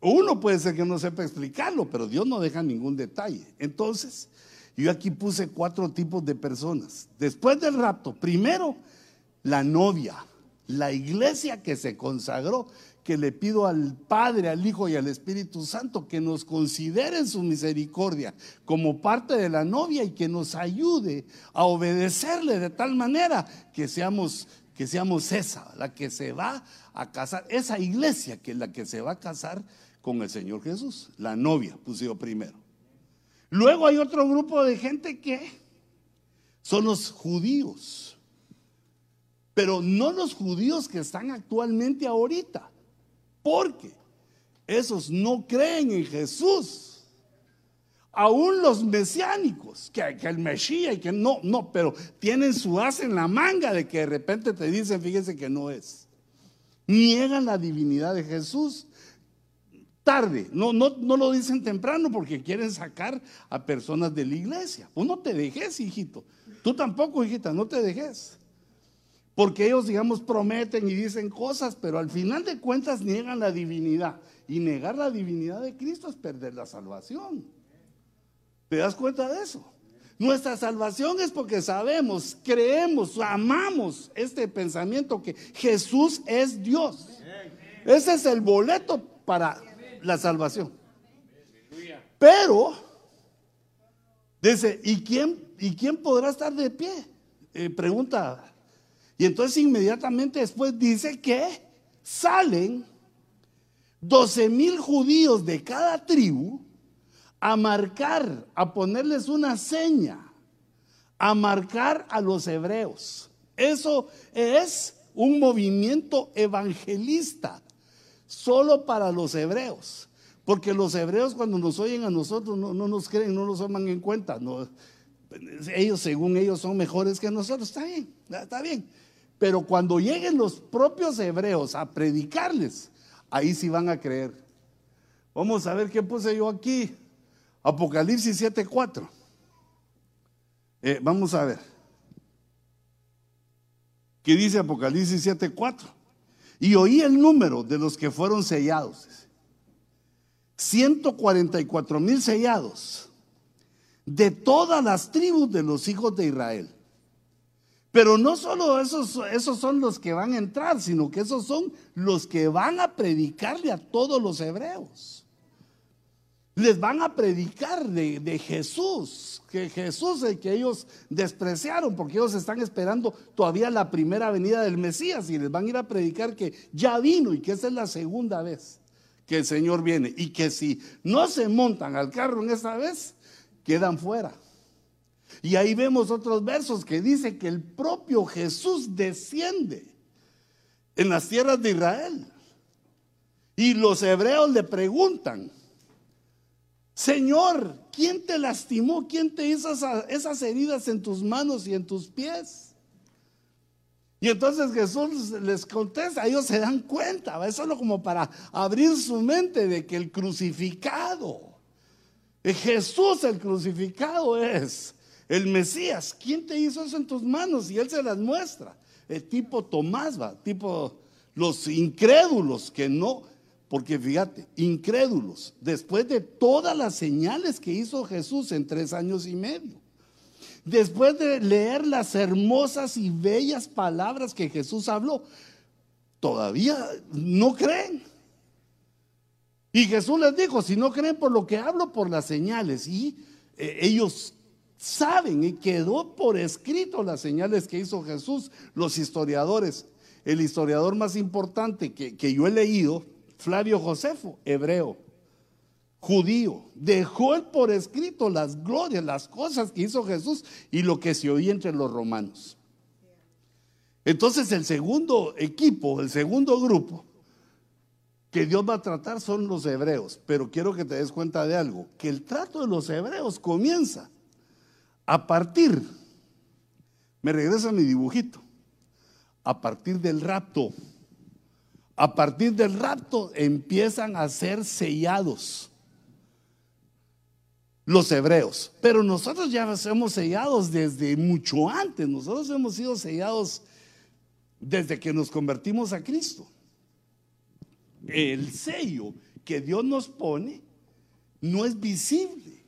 Uno puede ser que no sepa explicarlo, pero Dios no deja ningún detalle. Entonces, yo aquí puse cuatro tipos de personas. Después del rapto, primero, la novia, la iglesia que se consagró, que le pido al Padre, al Hijo y al Espíritu Santo que nos consideren su misericordia como parte de la novia y que nos ayude a obedecerle de tal manera que seamos que seamos esa, la que se va a casar, esa iglesia que es la que se va a casar con el Señor Jesús, la novia, pusieron primero. Luego hay otro grupo de gente que son los judíos, pero no los judíos que están actualmente ahorita, porque esos no creen en Jesús. Aún los mesiánicos, que, el Mesías y que no, no, pero tienen su as en la manga de que de repente te dicen, fíjense que no es. Niegan la divinidad de Jesús tarde, no, no, no lo dicen temprano porque quieren sacar a personas de la iglesia. Pues no te dejes, hijito. Tú tampoco, hijita, no te dejes. Porque ellos, digamos, prometen y dicen cosas, pero al final de cuentas niegan la divinidad. Y negar la divinidad de Cristo es perder la salvación. ¿Te das cuenta de eso? Nuestra salvación es porque sabemos, creemos, amamos este pensamiento que Jesús es Dios. Ese es el boleto para la salvación. Pero, dice, ¿y quién, ¿y quién podrá estar de pie? Eh, pregunta. Y entonces inmediatamente después dice que salen 12 mil judíos de cada tribu a marcar, a ponerles una seña, a marcar a los hebreos. Eso es un movimiento evangelista, solo para los hebreos. Porque los hebreos cuando nos oyen a nosotros no, nos creen, no nos toman en cuenta. Ellos, según ellos, son mejores que nosotros. Está bien, está bien. Pero cuando lleguen los propios hebreos a predicarles, ahí sí van a creer. Vamos a ver qué puse yo aquí. Apocalipsis 7:4. Eh, vamos a ver. ¿Qué dice Apocalipsis 7:4? Y oí el número de los que fueron sellados. 144 mil sellados de todas las tribus de los hijos de Israel. Pero no solo esos, esos son los que van a entrar, sino que esos son los que van a predicarle a todos los hebreos les van a predicar de, Jesús, que Jesús es el que ellos despreciaron, porque ellos están esperando todavía la primera venida del Mesías y les van a ir a predicar que ya vino y que esa es la segunda vez que el Señor viene y que si no se montan al carro en esta vez, quedan fuera. Y ahí vemos otros versos que dice que el propio Jesús desciende en las tierras de Israel. Y los hebreos le preguntan, Señor, ¿quién te lastimó? ¿Quién te hizo esas, heridas en tus manos y en tus pies? Y entonces Jesús les contesta, ellos se dan cuenta, es solo como para abrir su mente de que el crucificado, Jesús el crucificado es el Mesías. ¿Quién te hizo eso en tus manos? Y él se las muestra. El tipo Tomás va, tipo los incrédulos que no, porque fíjate, incrédulos, después de todas las señales que hizo Jesús en tres años y medio, después de leer las hermosas y bellas palabras que Jesús habló, todavía no creen. Y Jesús les dijo, si no creen por lo que hablo, por las señales. Y eh, ellos saben y quedó por escrito las señales que hizo Jesús, los historiadores. El historiador más importante que, que yo he leído Flavio Josefo, hebreo, judío, dejó él por escrito las glorias, las cosas que hizo Jesús y lo que se oía entre los romanos. Entonces el segundo equipo, el segundo grupo que Dios va a tratar son los hebreos. Pero quiero que te des cuenta de algo, que el trato de los hebreos comienza a partir, me regresa mi dibujito, a partir del rapto a partir del rapto empiezan a ser sellados. los hebreos. Pero nosotros ya somos sellados desde mucho antes. Nosotros hemos sido sellados desde que nos convertimos a Cristo. El sello que Dios nos pone no es visible.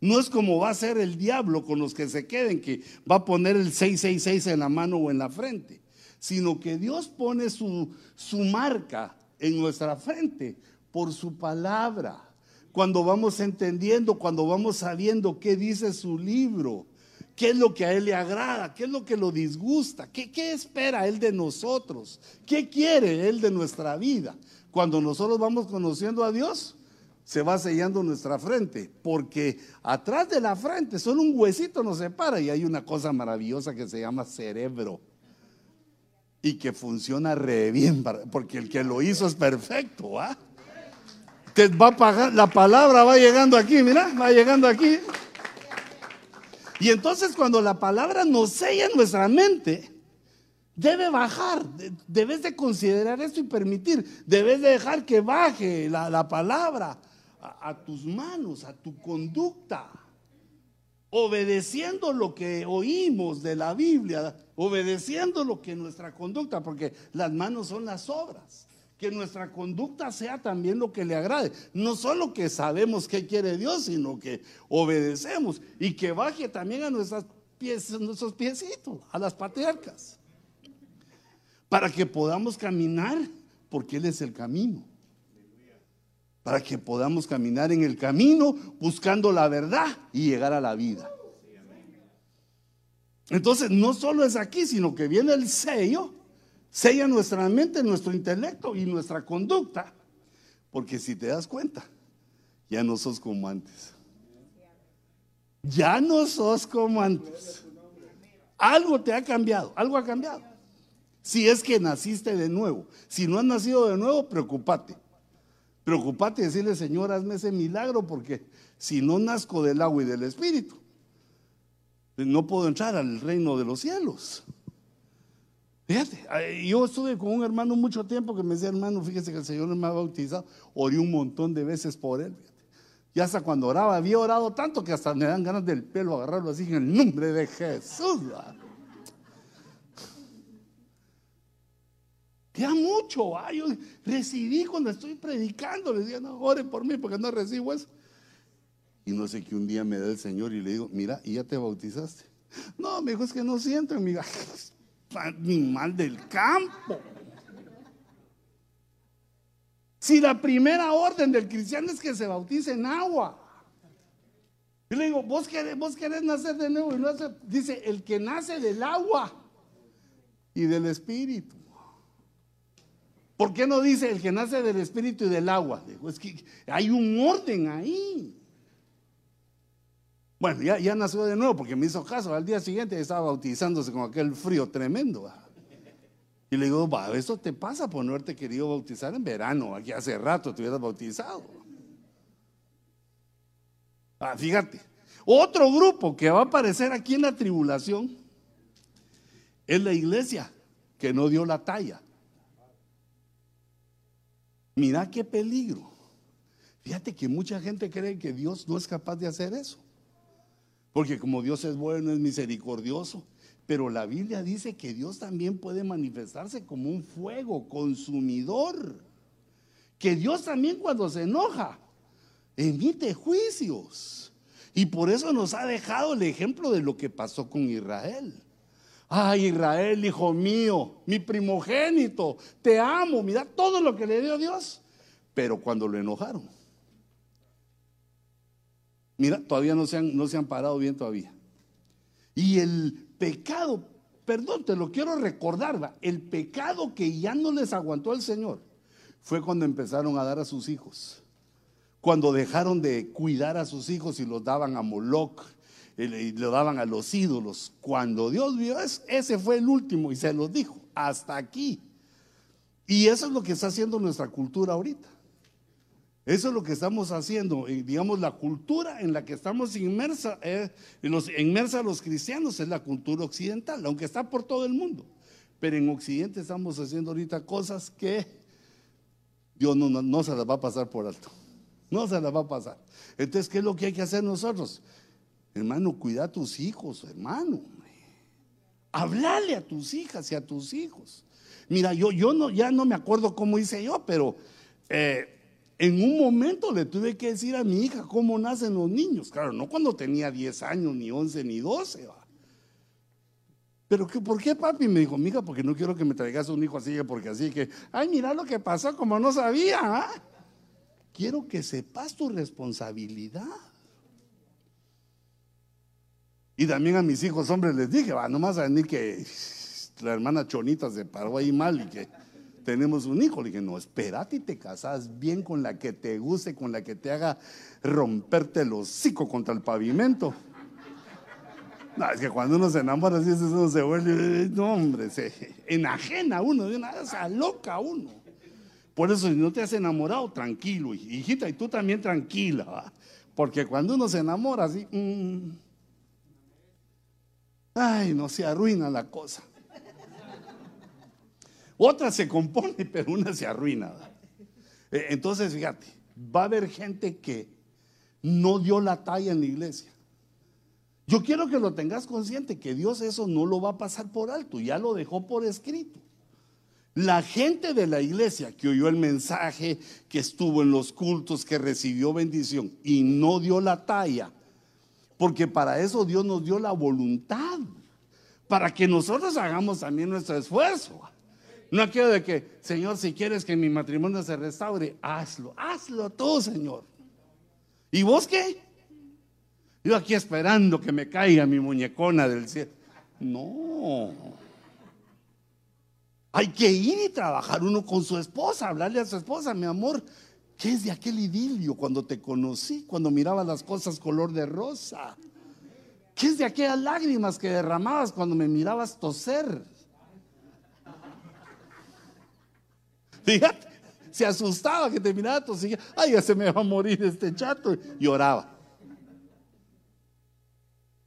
No es como va a ser el diablo con los que se queden, que va a poner el 666 en la mano o en la frente, sino que Dios pone su, su marca en nuestra frente por su palabra. Cuando vamos entendiendo, cuando vamos sabiendo qué dice su libro, qué es lo que a Él le agrada, qué es lo que lo disgusta, qué, qué espera Él de nosotros, qué quiere Él de nuestra vida. Cuando nosotros vamos conociendo a Dios, se va sellando nuestra frente, porque atrás de la frente solo un huesito nos separa y hay una cosa maravillosa que se llama cerebro y que funciona re bien, porque el que lo hizo es perfecto, ¿ah? Te va a pagar, la palabra va llegando aquí, mira, va llegando aquí. Y entonces cuando la palabra nos sella en nuestra mente, debe bajar. Debes de considerar esto y permitir. Debes de dejar que baje la, la palabra a, tus manos, a tu conducta, obedeciendo lo que oímos de la Biblia, obedeciendo lo que nuestra conducta, porque las manos son las obras. Que nuestra conducta sea también lo que le agrade. No solo que sabemos qué quiere Dios, sino que obedecemos y que baje también a nuestras pies, nuestros piecitos, a las patriarcas, para que podamos caminar, porque Él es el camino para que podamos caminar en el camino buscando la verdad y llegar a la vida. Entonces, no solo es aquí, sino que viene el sello, sella nuestra mente, nuestro intelecto y nuestra conducta, porque si te das cuenta, ya no sos como antes. Ya no sos como antes. Algo te ha cambiado, algo ha cambiado. Si es que naciste de nuevo. Si no has nacido de nuevo, preocupate. Preocupate y decirle, Señor, hazme ese milagro porque si no nazco del agua y del espíritu, no puedo entrar al reino de los cielos. Fíjate, yo estuve con un hermano mucho tiempo que me decía, hermano, fíjese que el Señor me ha bautizado, oré un montón de veces por él. Y hasta cuando oraba, había orado tanto que hasta me dan ganas del pelo agarrarlo así en el nombre de Jesús. Ya mucho, yo recibí cuando estoy predicando, le decía, no, oren por mí porque no recibo eso. Y no sé qué un día me da el Señor y le digo, mira, ¿y ya te bautizaste? No, me dijo, es que no siento en mi animal del campo. Si la primera orden del cristiano es que se bautice en agua. Yo le digo, vos querés, vos querés nacer de nuevo. Y no dice, el que nace del agua y del espíritu. ¿Por qué no dice el que nace del espíritu y del agua? es que hay un orden ahí. Bueno, ya, nació de nuevo porque me hizo caso. Al día siguiente estaba bautizándose con aquel frío tremendo. Y le digo, va, eso te pasa por no haberte querido bautizar en verano. Aquí hace rato te hubieras bautizado. Ah, fíjate. Otro grupo que va a aparecer aquí en la tribulación es la iglesia que no dio la talla. Mira qué peligro. Fíjate que mucha gente cree que Dios no es capaz de hacer eso. Porque como Dios es bueno, es misericordioso. Pero la Biblia dice que Dios también puede manifestarse como un fuego consumidor. Que Dios también cuando se enoja, emite juicios. Y por eso nos ha dejado el ejemplo de lo que pasó con Israel. Ay, Israel, hijo mío, mi primogénito, te amo, mira todo lo que le dio Dios. Pero cuando lo enojaron, mira, todavía no se han, no se han parado bien todavía. Y el pecado, perdón, te lo quiero recordar, el pecado que ya no les aguantó el Señor fue cuando empezaron a dar a sus hijos. Cuando dejaron de cuidar a sus hijos y los daban a Moloch y lo daban a los ídolos. Cuando Dios vio eso, ese fue el último y se los dijo, hasta aquí. Y eso es lo que está haciendo nuestra cultura ahorita. Eso es lo que estamos haciendo, digamos, la cultura en la que estamos inmersa, eh, los, inmersa los cristianos es la cultura occidental, aunque está por todo el mundo. Pero en Occidente estamos haciendo ahorita cosas que Dios no, no se las va a pasar por alto. no se la va a pasar. Entonces, ¿qué es lo que hay que hacer nosotros? Hermano, cuida a tus hijos, hermano. Hablale a tus hijas y a tus hijos. Mira, yo, yo no, ya no me acuerdo cómo hice yo, pero eh, en un momento le tuve que decir a mi hija cómo nacen los niños. Claro, no cuando tenía 10 años, ni 11, ni 12. Pero que, ¿por qué papi? Me dijo, mija, porque no quiero que me traigas un hijo así, porque así que, ay, mira lo que pasó, como no sabía. ¿ah? Quiero que sepas tu responsabilidad. Y también a mis hijos hombres les dije, va, nomás a venir que la hermana Chonita se paró ahí mal y que tenemos un hijo. Le dije, no, espérate y te casas bien con la que te guste, con la que te haga romperte el hocico contra el pavimento. No, es que cuando uno se enamora, así uno se vuelve, no, hombre, se enajena uno, de una se aloca uno. Por eso, si no te has enamorado, tranquilo, hijita, y tú también tranquila, porque cuando uno se enamora, así, mm, ay, no se arruina la cosa. Otra se compone, pero una se arruina. Eh, entonces, fíjate, va a haber gente que no dio la talla en la iglesia. Yo quiero que lo tengas consciente, que Dios eso no lo va a pasar por alto, ya lo dejó por escrito. La gente de la iglesia que oyó el mensaje, que estuvo en los cultos, que recibió bendición y no dio la talla, porque para eso Dios nos dio la voluntad, para que nosotros hagamos también nuestro esfuerzo. No quiero de que, Señor, si quieres que mi matrimonio se restaure, hazlo, hazlo tú, Señor. ¿Y vos qué? Yo aquí esperando que me caiga mi muñecona del cielo. No. Hay que ir y trabajar uno con su esposa, hablarle a su esposa, mi amor, ¿qué es de aquel idilio cuando te conocí, cuando miraba las cosas color de rosa? ¿Qué es de aquellas lágrimas que derramabas cuando me mirabas toser? Fíjate, se asustaba que te miraba toser. Ay, ya se me va a morir este chato. Lloraba.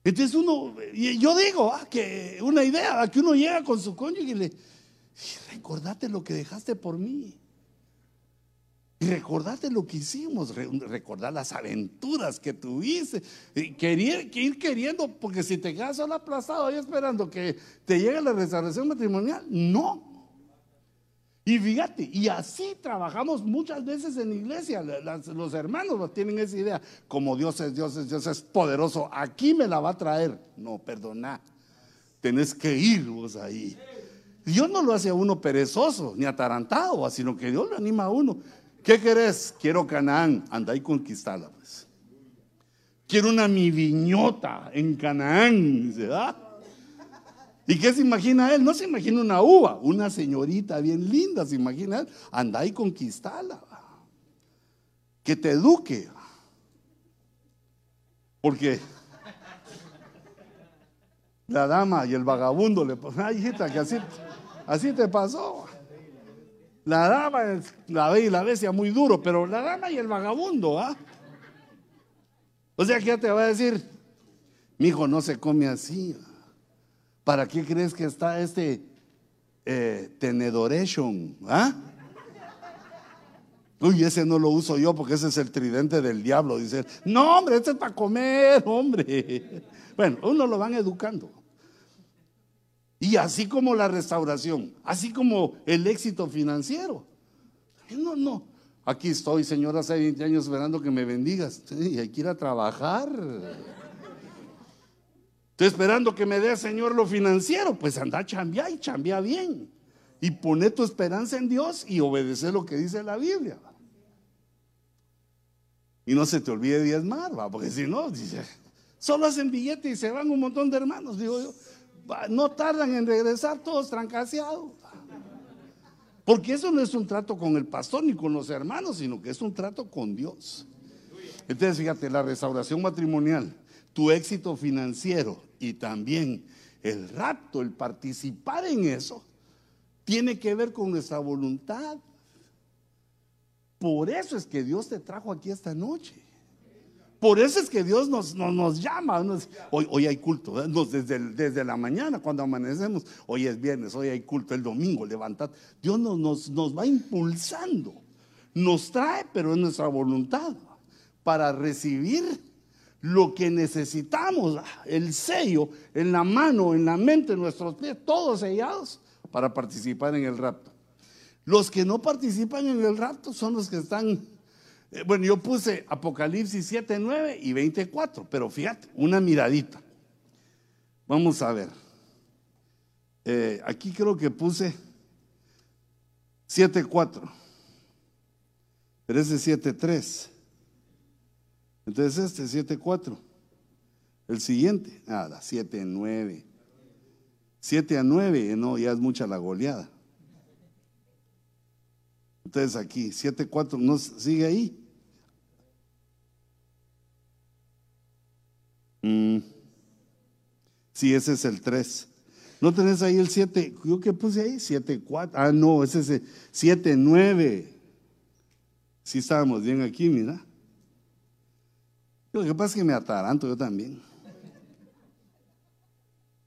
Entonces uno, yo digo, ah, que una idea, que uno llega con su cónyuge y le, recordate lo que dejaste por mí. Y recordate lo que hicimos, recordar las aventuras que tuviste, querer, ir queriendo, porque si te quedas solo aplastado ahí esperando que te llegue la restauración matrimonial, no. Y fíjate, y así trabajamos muchas veces en la iglesia. los hermanos tienen esa idea. Como Dios es Dios, es Dios es poderoso. Aquí me la va a traer. No, perdona. Tenés que ir vos ahí. Dios no lo hace a uno perezoso ni atarantado, sino que Dios lo anima a uno. ¿Qué querés? Quiero Canaán. Anda y conquistala, pues. Quiero una mi viñota en Canaán. ¿verdad? ¿Y qué se imagina él? No se imagina una uva, una señorita bien linda, se imagina él. Anda y conquistala. Que te eduque. Porque la dama y el vagabundo le ay hijita, que así, así te pasó. La dama la ve y la bestia muy duro, pero la dama y el vagabundo, ¿ah? O sea que ya te va a decir, mi hijo no se come así. ¿Para qué crees que está este eh, tenedoration? ¿Ah? Uy, ese no lo uso yo porque ese es el tridente del diablo. Dice, no, hombre, este es para comer, hombre. Bueno, uno lo van educando. Y así como la restauración, así como el éxito financiero. No, no. Aquí estoy, Señor, hace 20 años esperando que me bendigas. y hay que ir a trabajar. Estoy esperando que me dé, Señor, lo financiero. Pues anda a chambear y chambea bien. Y pone tu esperanza en Dios y obedece lo que dice la Biblia. Y no se te olvide diezmar, ¿va? porque si no, dice, solo hacen billete y se van un montón de hermanos. Digo yo, no tardan en regresar todos trancaseados. Porque eso no es un trato con el pastor ni con los hermanos, sino que es un trato con Dios. Entonces, fíjate, la restauración matrimonial tu éxito financiero y también el rapto, el participar en eso, tiene que ver con nuestra voluntad. Por eso es que Dios te trajo aquí esta noche. Por eso es que Dios nos, nos, llama. hoy, hoy, hay culto, desde, desde, la mañana cuando amanecemos. Hoy es viernes, hoy hay culto, el domingo, levantad. Dios nos, nos, nos va impulsando. Nos trae, pero es nuestra voluntad. para recibir lo que necesitamos, el sello en la mano, en la mente, en nuestros pies, todos sellados para participar en el rapto. Los que no participan en el rapto son los que están, eh, bueno, yo puse Apocalipsis 7, 9 y 24, pero fíjate, una miradita. Vamos a ver. Eh, aquí creo que puse 7, 4, pero ese 7, 3. Entonces este 7, 4. El siguiente, nada, 7, 9. 7 a 9, no, ya es mucha la goleada. Entonces aquí, 7, 4, ¿no sigue ahí? Mm. Sí, ese es el 3. ¿No tenés ahí el 7? ¿Yo qué puse ahí? 7, 4. Ah, no, ese es 7, 9. Sí estábamos bien aquí, mira. Lo que pasa es que me ataranto yo también.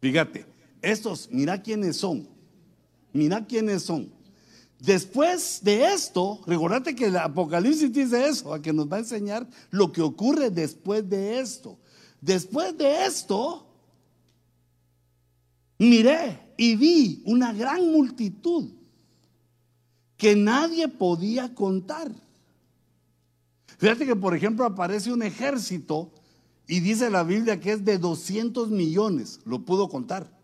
Fíjate, estos, mira quiénes son. Mira quiénes son. Después de esto, recordate que el Apocalipsis dice eso, a que nos va a enseñar lo que ocurre después de esto. Después de esto, miré y vi una gran multitud que nadie podía contar Fíjate que, por ejemplo, aparece un ejército y dice la Biblia que es de 200 millones, lo pudo contar.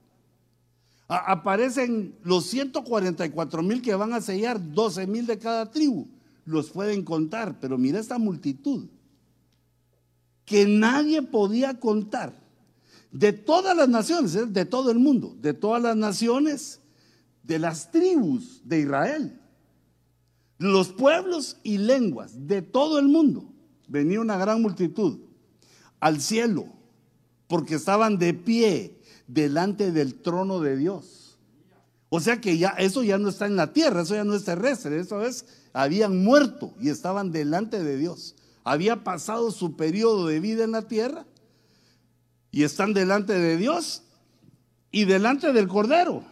Aparecen los 144 mil que van a sellar, 12 mil de cada tribu, los pueden contar, pero mira esta multitud que nadie podía contar. De todas las naciones, ¿eh? de todo el mundo, de todas las naciones, de las tribus de Israel. Los pueblos y lenguas de todo el mundo, venía una gran multitud al cielo, porque estaban de pie delante del trono de Dios. O sea que ya eso ya no está en la tierra, eso ya no es terrestre, eso es, habían muerto y estaban delante de Dios. Había pasado su periodo de vida en la tierra y están delante de Dios y delante del Cordero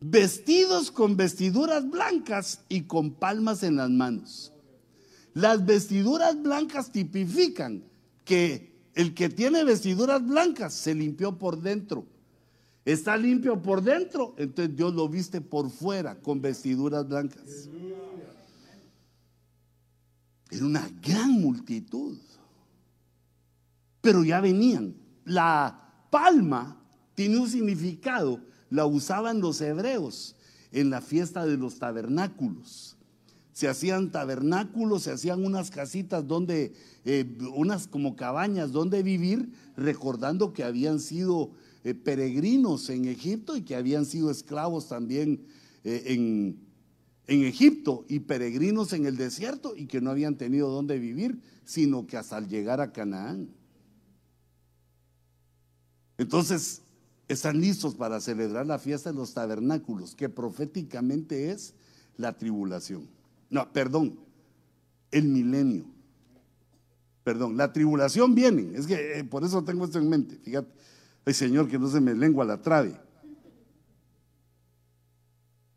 vestidos con vestiduras blancas y con palmas en las manos. Las vestiduras blancas tipifican que el que tiene vestiduras blancas se limpió por dentro. Está limpio por dentro, entonces Dios lo viste por fuera con vestiduras blancas. Era una gran multitud. Pero ya venían. La palma tiene un significado la usaban los hebreos en la fiesta de los tabernáculos. Se hacían tabernáculos, se hacían unas casitas donde, eh, unas como cabañas donde vivir, recordando que habían sido eh, peregrinos en Egipto y que habían sido esclavos también eh, en, en Egipto y peregrinos en el desierto y que no habían tenido donde vivir, sino que hasta llegar a Canaán. Entonces, están listos para celebrar la fiesta de los tabernáculos, que proféticamente es la tribulación. No, perdón, el milenio. Perdón, la tribulación viene. Es que eh, por eso tengo esto en mente. Fíjate, ay Señor, que no se me lengua la trave.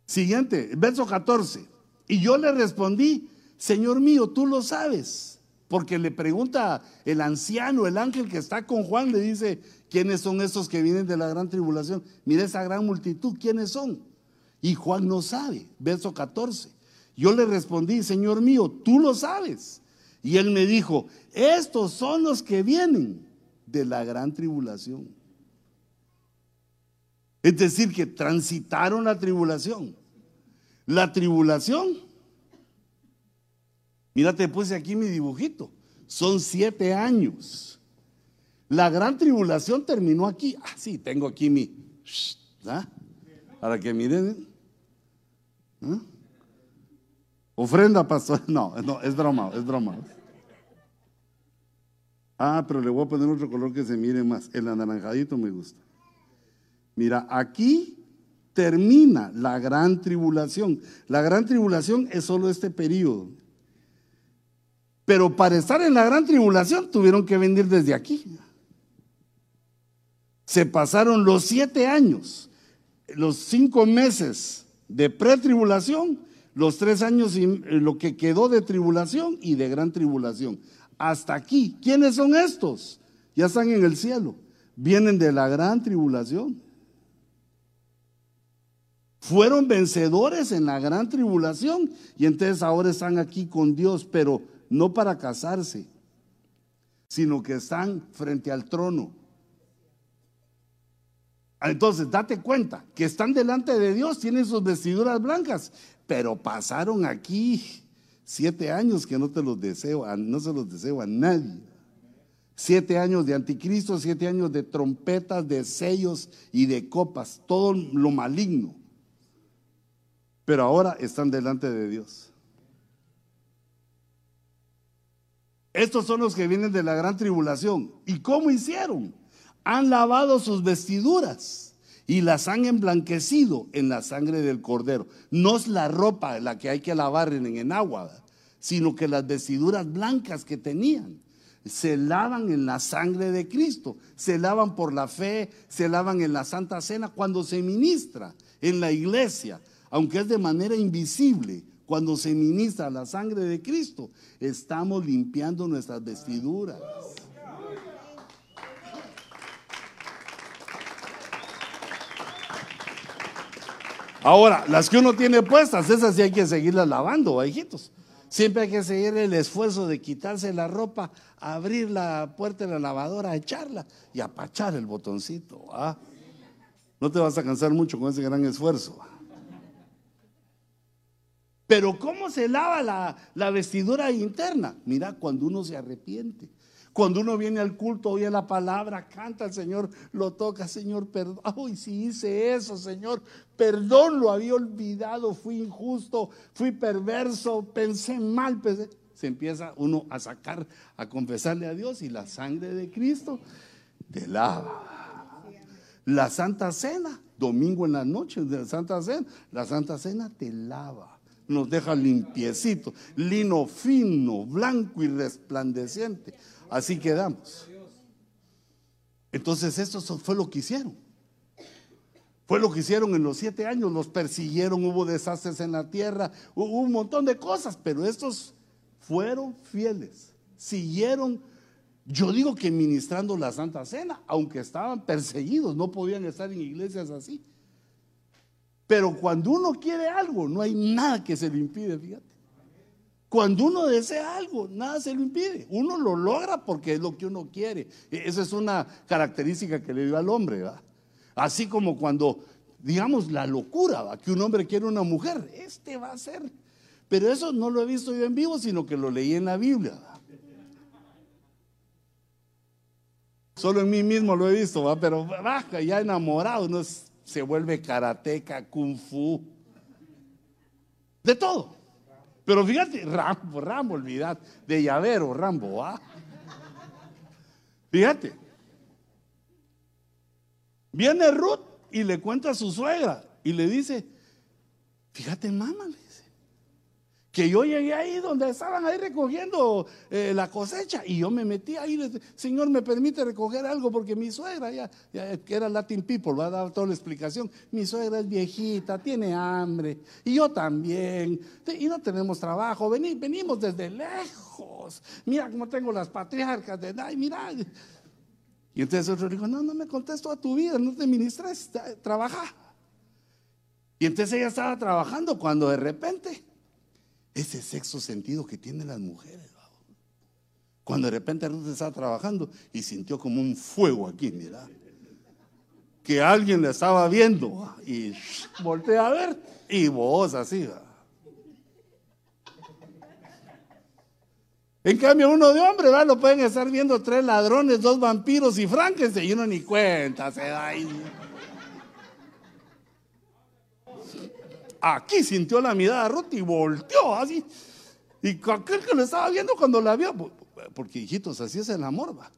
Siguiente, verso 14. Y yo le respondí, Señor mío, tú lo sabes. Porque le pregunta el anciano, el ángel que está con Juan, le dice, ¿quiénes son estos que vienen de la gran tribulación? Mira esa gran multitud, ¿quiénes son? Y Juan no sabe, verso 14. Yo le respondí, Señor mío, tú lo sabes. Y él me dijo, estos son los que vienen de la gran tribulación. Es decir, que transitaron la tribulación. La tribulación Mira, te puse aquí mi dibujito. Son siete años. La gran tribulación terminó aquí. Ah, sí, tengo aquí mi. ¿ah? Para que miren. ¿ah? Ofrenda, pastor. No, no, es broma, es broma. Ah, pero le voy a poner otro color que se mire más. El anaranjadito me gusta. Mira, aquí termina la gran tribulación. La gran tribulación es solo este periodo. Pero para estar en la gran tribulación tuvieron que venir desde aquí. Se pasaron los siete años, los cinco meses de pretribulación, los tres años y eh, lo que quedó de tribulación y de gran tribulación. Hasta aquí. ¿Quiénes son estos? Ya están en el cielo. Vienen de la gran tribulación. Fueron vencedores en la gran tribulación y entonces ahora están aquí con Dios, pero no para casarse, sino que están frente al trono. Entonces, date cuenta que están delante de Dios, tienen sus vestiduras blancas, pero pasaron aquí siete años que no te los deseo, no se los deseo a nadie. Siete años de anticristo, siete años de trompetas, de sellos y de copas, todo lo maligno. Pero ahora están delante de Dios. Estos son los que vienen de la gran tribulación. ¿Y cómo hicieron? han lavado sus vestiduras y las han emblanquecido en la sangre del cordero. No es la ropa la que hay que lavar en, en agua, sino que las vestiduras blancas que tenían se lavan en la sangre de Cristo, se lavan por la fe, se lavan en la Santa Cena cuando se ministra en la iglesia, aunque es de manera invisible. Cuando se ministra la sangre de Cristo, estamos limpiando nuestras vestiduras. Ahora, las que uno tiene puestas, esas sí hay que seguirlas lavando, hijitos. Siempre hay que seguir el esfuerzo de quitarse la ropa, abrir la puerta de la lavadora, echarla y apachar el botoncito. ¿ah? No te vas a cansar mucho con ese gran esfuerzo. Pero ¿cómo se lava la, la vestidura interna? Mira, cuando uno se arrepiente. Cuando uno viene al culto, oye la palabra, canta al Señor, lo toca, Señor, perdón. Ay, si hice eso, Señor, perdón, lo había olvidado, fui injusto, fui perverso, pensé mal. Se empieza uno a sacar, a confesarle a Dios y la sangre de Cristo te lava. La Santa Cena, domingo en la noche de la Santa Cena, la Santa Cena te lava nos deja limpiecito, lino fino, blanco y resplandeciente. Así quedamos. Entonces esto fue lo que hicieron. Fue lo que hicieron en los siete años, los persiguieron, hubo desastres en la tierra, hubo un montón de cosas, pero estos fueron fieles, siguieron, yo digo que ministrando la Santa Cena, aunque estaban perseguidos, no podían estar en iglesias así. Pero cuando uno quiere algo, no hay nada que se le impide, fíjate. Cuando uno desea algo, nada se lo impide. Uno lo logra porque es lo que uno quiere. E, esa es una característica que le dio al hombre. Así como cuando, digamos, la locura, que un hombre quiere una mujer, este va a ser. Pero eso no lo he visto yo en vivo, sino que lo leí en la Biblia. Solo en mí mismo lo he visto, ¿va? pero baja, ya enamorado, uno se vuelve karateca, kung fu, de todo. Pero fíjate, Rambo, Rambo, olvidad, de llavero, Rambo, ¿ah? Fíjate. Viene Ruth y le cuenta a su suegra y le dice, fíjate, mamá, que yo llegué ahí donde estaban ahí recogiendo eh, la cosecha y yo me metí ahí, Señor, me permite recoger algo porque mi suegra, ya, que era Latin People, va a dar toda la explicación, mi suegra es viejita, tiene hambre y yo también, y no tenemos trabajo, venimos desde lejos, mira cómo tengo las patriarcas de, ay, mira. Y entonces otro dijo, no, no me contesto a tu vida, no te ministres, trabaja. Y entonces ella estaba trabajando cuando de repente ese sexo sentido que tienen las mujeres. Cuando de repente Ruth estaba trabajando y sintió como un fuego aquí, mira. Que alguien le estaba viendo y voltea a ver y vos así. En cambio, uno de hombre, ¿va? lo pueden estar viendo tres ladrones, dos vampiros y Frankenstein y uno ni cuenta se da ahí. Aquí sintió la mirada de Ruth y volteó así. Y aquel que lo estaba viendo cuando la vio, porque hijitos, así es el amor, va.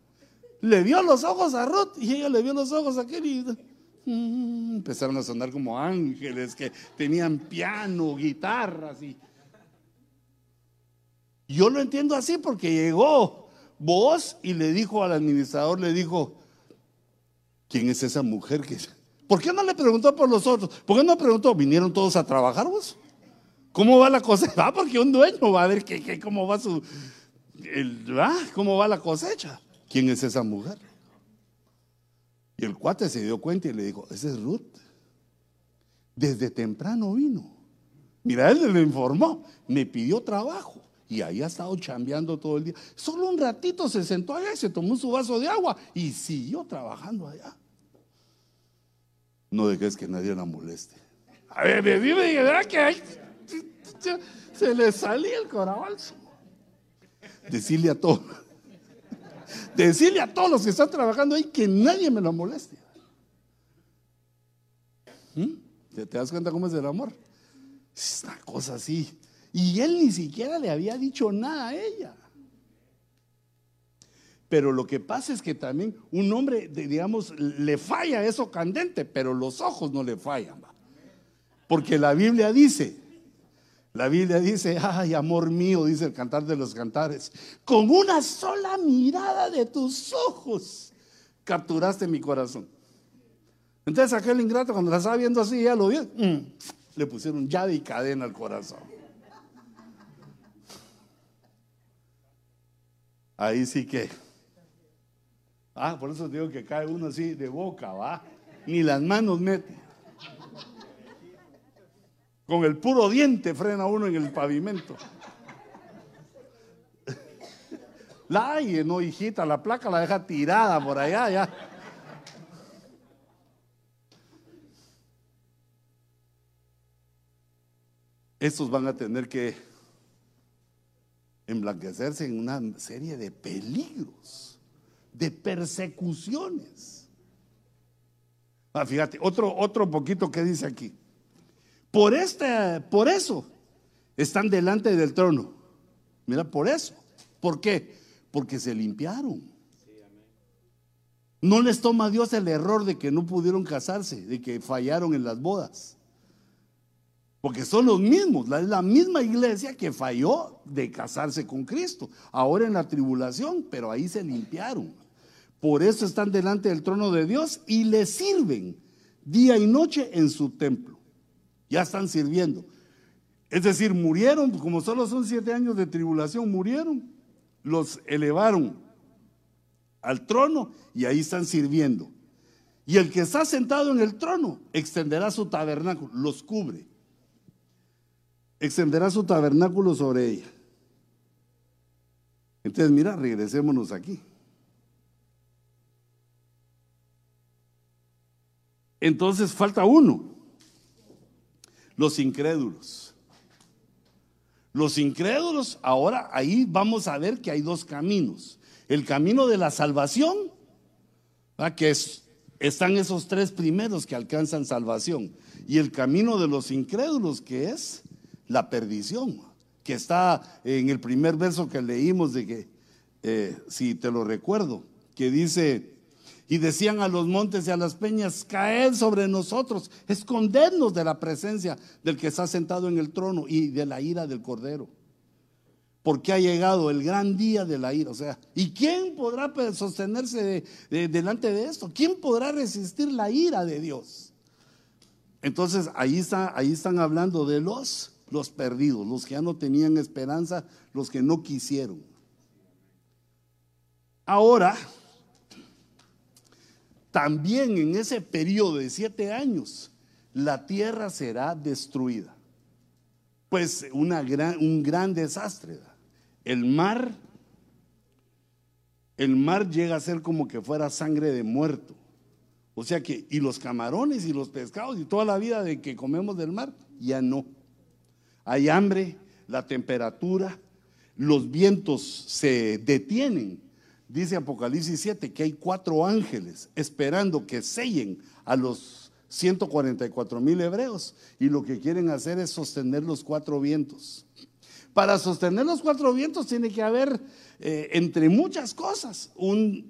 Le vio los ojos a Ruth y ella le vio los ojos a aquel mm, empezaron a sonar como ángeles que tenían piano, guitarras y yo lo entiendo así porque llegó vos y le dijo al administrador, le dijo, ¿quién es esa mujer que ¿Por qué no le preguntó por los otros? ¿Por qué no preguntó? ¿Vinieron todos a trabajar vos? ¿Cómo va la cosecha? Ah, porque un dueño va a ver que, cómo va su, ¿cómo va la cosecha? ¿Quién es esa mujer? Y el cuate se dio cuenta y le dijo, esa es Ruth. Desde temprano vino. Mira, él le informó, me pidió trabajo. Y ahí ha estado chambeando todo el día. Solo un ratito se sentó allá y se tomó su vaso de agua y siguió trabajando allá. No dejes que nadie la moleste. A ver, me ¿verdad que? Se le salía el corazón. Decirle a todos, decirle a todos los que están trabajando ahí que nadie me lo moleste. ¿Mm? ¿Te, das cuenta cómo es el amor? Es una cosa así. Y él ni siquiera le había dicho nada a ella. Pero lo que pasa es que también un hombre, digamos, le falla eso candente, pero los ojos no le fallan. Porque la Biblia dice, la Biblia dice, ay, amor mío, dice el cantar de los cantares, con una sola mirada de tus ojos capturaste mi corazón. Entonces aquel ingrato cuando la estaba viendo así, ya lo vio, mm, le pusieron llave y cadena al corazón. Ahí sí que. Ah, por eso digo que cae uno así de boca, va. Ni las manos mete. Con el puro diente frena uno en el pavimento. La hay, no, hijita, la placa la deja tirada por allá, ya. Estos van a tener que emblanquecerse en una serie de peligros, de persecuciones. Ah, fíjate, otro, otro poquito que dice aquí. Por, este, por eso están delante del trono. Mira, por eso. ¿Por qué? Porque se limpiaron. No les toma Dios el error de que no pudieron casarse, de que fallaron en las bodas. Porque son los mismos, es la misma iglesia que falló de casarse con Cristo. Ahora en la tribulación, pero ahí se limpiaron. Por eso están delante del trono de Dios y le sirven día y noche en su templo ya están sirviendo. Es decir, murieron, como solo son siete años de tribulación, murieron, los elevaron al trono y ahí están sirviendo. Y el que está sentado en el trono extenderá su tabernáculo, los cubre. Extenderá su tabernáculo sobre ella. Entonces, mira, regresémonos aquí. Entonces falta uno los incrédulos. Los incrédulos, ahora ahí vamos a ver que hay dos caminos. El camino de la salvación, que es, están esos tres primeros que alcanzan salvación. Y el camino de los incrédulos, que es la perdición, que está en el primer verso que leímos de que, eh, si te lo recuerdo, que dice, y decían a los montes y a las peñas, caed sobre nosotros, escondernos de la presencia del que está sentado en el trono y de la ira del Cordero. Porque ha llegado el gran día de la ira. O sea, ¿y quién podrá sostenerse delante de esto? ¿Quién podrá resistir la ira de Dios? Entonces ahí, está, ahí están hablando de los, los perdidos, los que ya no tenían esperanza, los que no quisieron. Ahora, también en ese periodo de siete años, la tierra será destruida. Pues una gran, un gran desastre. El mar, el mar llega a ser como que fuera sangre de muerto. O sea que, y los camarones y los pescados y toda la vida de que comemos del mar, ya no. Hay hambre, la temperatura, los vientos se detienen dice Apocalipsis 7 que hay cuatro ángeles esperando que sellen a los 144 mil hebreos y lo que quieren hacer es sostener los cuatro vientos. Para sostener los cuatro vientos tiene que haber, eh, entre muchas cosas, un,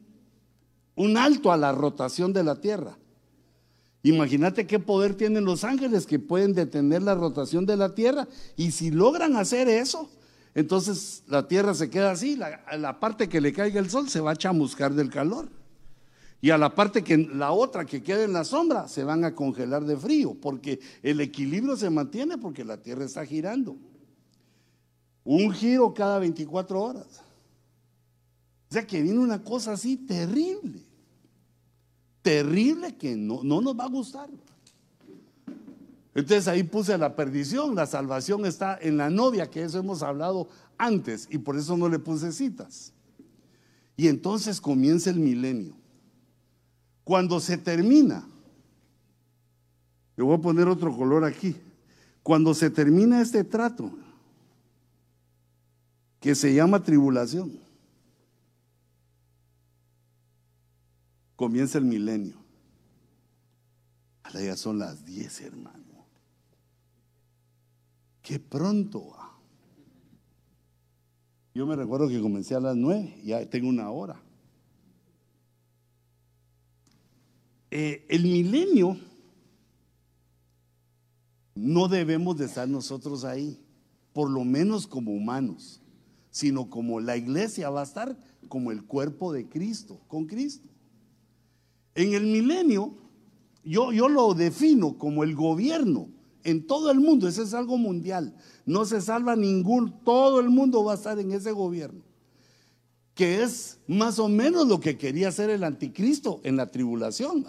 un alto a la rotación de la tierra. Imagínate qué poder tienen los ángeles que pueden detener la rotación de la tierra y si logran hacer eso, entonces la tierra se queda así, la, parte que le caiga el sol se va a chamuscar del calor. Y a la parte que la otra que queda en la sombra se van a congelar de frío, porque el equilibrio se mantiene porque la Tierra está girando. Un giro cada 24 horas. O sea que viene una cosa así terrible. Terrible que no, no nos va a gustar. Entonces ahí puse la perdición, la salvación está en la novia, que eso hemos hablado antes y por eso no le puse citas. Y entonces comienza el milenio. Cuando se termina, le voy a poner otro color aquí, cuando se termina este trato, que se llama tribulación, comienza el milenio. Ahora ya son las 10, hermano. Qué pronto va. Yo me recuerdo que comencé a las 9, ya tengo una hora. Eh, el milenio no debemos de estar nosotros ahí, por lo menos como humanos, sino como la iglesia va a estar como el cuerpo de Cristo, con Cristo. En el milenio, yo, yo lo defino como el gobierno en todo el mundo, ese es algo mundial, no se salva ningún, todo el mundo va a estar en ese gobierno, que es más o menos lo que quería hacer el anticristo en la tribulación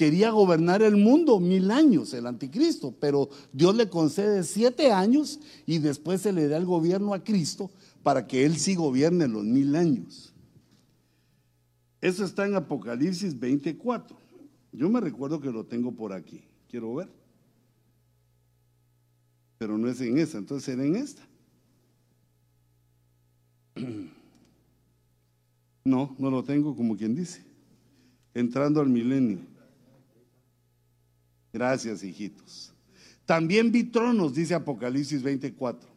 quería gobernar el mundo mil años, el anticristo, pero Dios le concede siete años y después se le da el gobierno a Cristo para que Él sí gobierne los mil años. Eso está en Apocalipsis 24. Yo me recuerdo que lo tengo por aquí. Quiero ver. Pero no es en esa, entonces era en esta. No, no lo tengo como quien dice. Entrando al milenio. Gracias, hijitos. También vi tronos, dice Apocalipsis 24.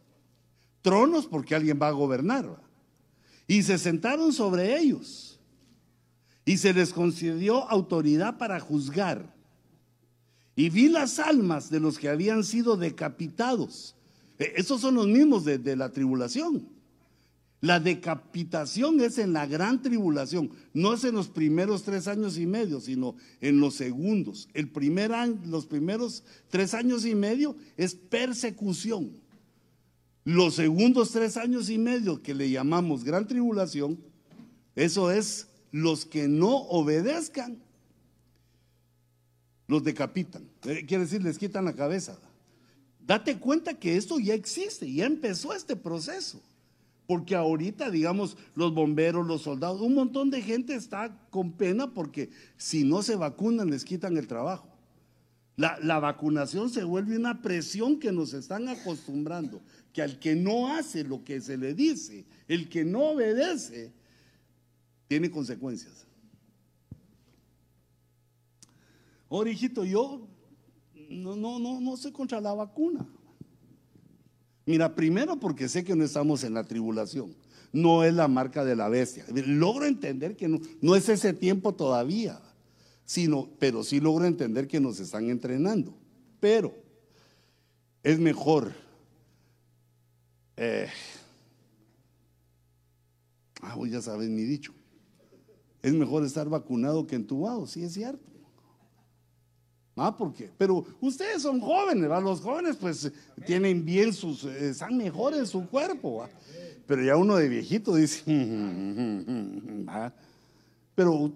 Tronos porque alguien va a gobernar. Y se sentaron sobre ellos. Y se les concedió autoridad para juzgar. Y vi las almas de los que habían sido decapitados. E, esos son los mismos de, la tribulación. La decapitación es en la gran tribulación, no es en los primeros tres años y medio, sino en los segundos. El primer los primeros tres años y medio es persecución. Los segundos tres años y medio que le llamamos gran tribulación, eso es los que no obedezcan, los decapitan. Eh, quiere decir, les quitan la cabeza. Date cuenta que esto ya existe, ya empezó este proceso. Porque ahorita, digamos, los bomberos, los soldados, un montón de gente está con pena porque si no se vacunan les quitan el trabajo. La, la, vacunación se vuelve una presión que nos están acostumbrando, que al que no hace lo que se le dice, el que no obedece, tiene consecuencias. Ahora, hijito, yo no, no, no, no sé contra la vacuna. Mira, primero porque sé que no estamos en la tribulación, no es la marca de la bestia. Logro entender que no, no es ese tiempo todavía, sino, pero sí logro entender que nos están entrenando. Pero es mejor. Eh, ah, ya sabes mi dicho. Es mejor estar vacunado que entubado, sí es cierto. Ah, ¿por qué? Pero ustedes son jóvenes, ¿verdad? Los jóvenes pues tienen bien sus, eh, están mejor en su cuerpo, Pero ya uno de viejito dice, pero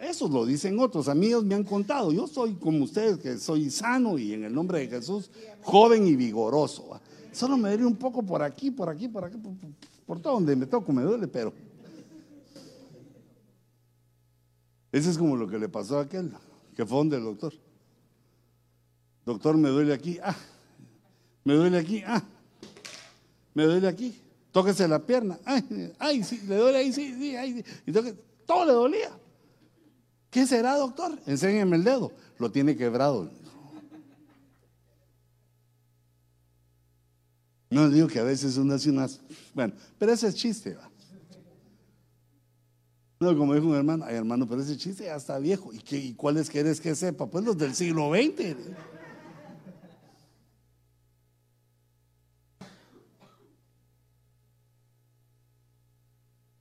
eso lo dicen otros, amigos me han contado, yo soy como ustedes, que soy sano y en el nombre de Jesús, joven y vigoroso. Solo me duele un poco por aquí, por aquí, por aquí, por, todo donde me toco me duele, pero... Ese es como lo que le pasó a aquel, que fue donde el doctor. Doctor, me duele aquí. Ah, me duele aquí. Ah, me duele aquí. Tóquese la pierna. Ay, ay, sí, le duele ahí, sí, sí, ay, Y todo le dolía. ¿Qué será, doctor? Enséñeme el dedo. Lo tiene quebrado. No digo que a veces uno hace unas. Bueno, pero ese es chiste, va. No, como dijo un hermano, ay hermano, pero ese chiste ya está viejo. ¿Y, qué, y cuáles quieres que sepa? Pues los del siglo XX.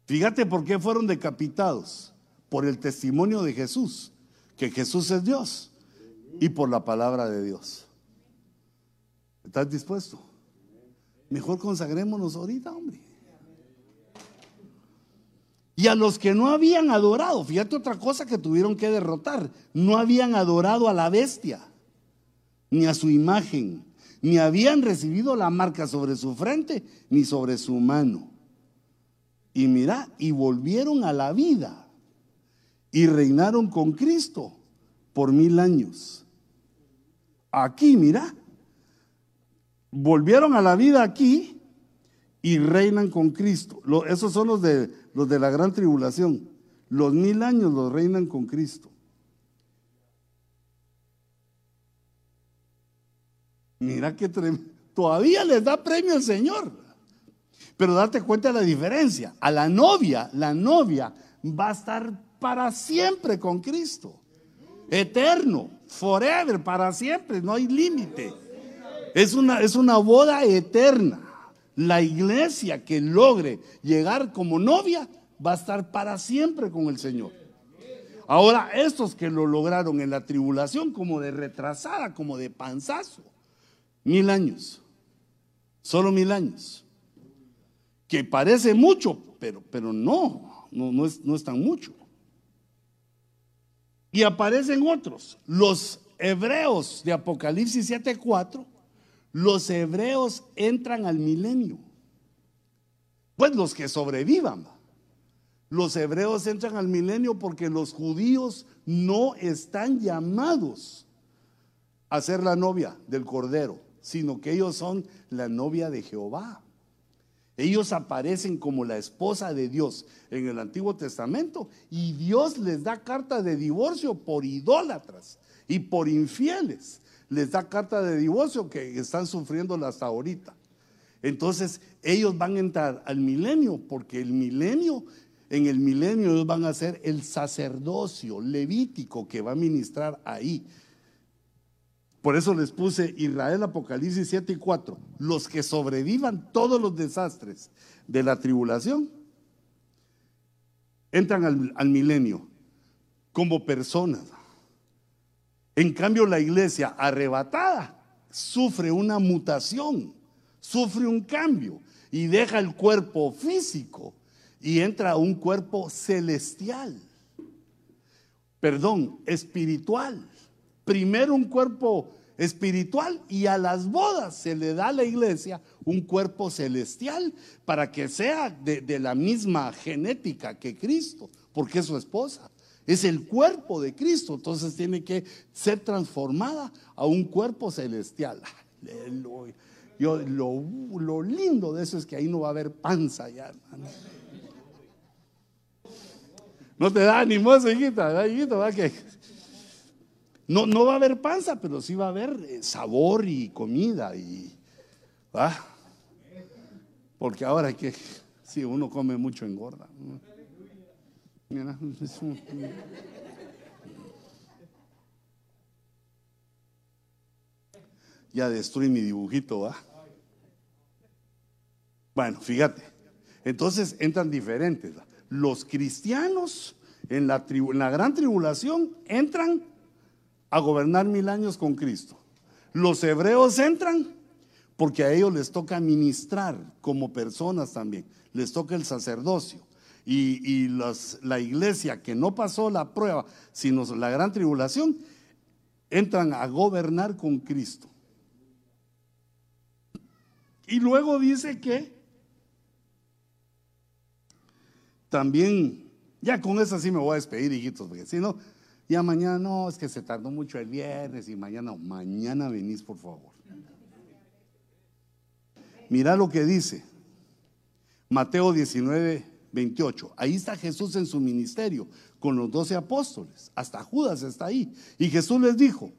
Fíjate por qué fueron decapitados. por el testimonio de Jesús, que Jesús es Dios, y por la palabra de Dios. ¿Estás dispuesto? Mejor consagrémonos ahorita, hombre. Y a los que no habían adorado, fíjate otra cosa que tuvieron que derrotar, no habían adorado a la bestia, ni a su imagen, ni habían recibido la marca sobre su frente, ni sobre su mano. Y mira, y volvieron a la vida y reinaron con Cristo por mil años. Aquí, mira, volvieron a la vida aquí y reinan con Cristo. esos son los de, los de la gran tribulación. Los mil años los reinan con Cristo. Mira que todavía les da premio el Señor. Pero date cuenta de la diferencia. A la novia, la novia va a estar para siempre con Cristo. Eterno, forever, para siempre, no hay límite. Es una, es una boda eterna. La iglesia que logre llegar como novia va a estar para siempre con el Señor. Ahora, estos que lo lograron en la tribulación, como de retrasada, como de panzazo, mil años, solo mil años, que parece mucho, pero, pero no, no, no, es, no tan mucho. Y aparecen otros, los hebreos de Apocalipsis 7:4 los hebreos entran al milenio. Pues los que sobrevivan. Los hebreos entran al milenio porque los judíos no están llamados a ser la novia del Cordero, sino que ellos son la novia de Jehová. Ellos aparecen como la esposa de Dios en el Antiguo Testamento y Dios les da carta de divorcio por idólatras y por infieles les da carta de divorcio que están sufriéndola hasta ahorita. Entonces ellos van a entrar al milenio porque el milenio, en el milenio ellos van a ser el sacerdocio levítico que va a ministrar ahí. Por eso les puse Israel Apocalipsis 7 y 4. Los que sobrevivan todos los desastres de la tribulación entran al, al milenio como personas en cambio, la iglesia arrebatada sufre una mutación, sufre un cambio y deja el cuerpo físico y entra a un cuerpo celestial. Perdón, espiritual. Primero un cuerpo espiritual y a las bodas se le da a la iglesia un cuerpo celestial para que sea de, de la misma genética que Cristo, porque es su esposa. Es el cuerpo de Cristo, entonces tiene que ser transformada a un cuerpo celestial. Yo, lo, lindo de eso es que ahí no va a haber panza ya, hermano. No te da ánimo hijita, ¿va? Que no, no va a haber panza, pero sí va a haber eh, sabor y comida. Y, Porque ahora que si uno come mucho engorda. Ya destruí mi dibujito, ¿va? Bueno, fíjate. Entonces entran diferentes. Los cristianos en la, en la gran tribulación entran a gobernar mil años con Cristo. Los hebreos entran porque a ellos les toca ministrar como personas también. Les toca el sacerdocio y, la iglesia que no pasó la prueba, sino la gran tribulación, entran a gobernar con Cristo. Y luego dice que también, ya con eso sí me voy a despedir, hijitos, porque si no, ya mañana no, es que se tardó mucho el viernes y mañana, mañana venís, por favor. Mira lo que dice Mateo 19, 28. Ahí está Jesús en su ministerio con los doce apóstoles. Hasta Judas está ahí. Y Jesús les dijo,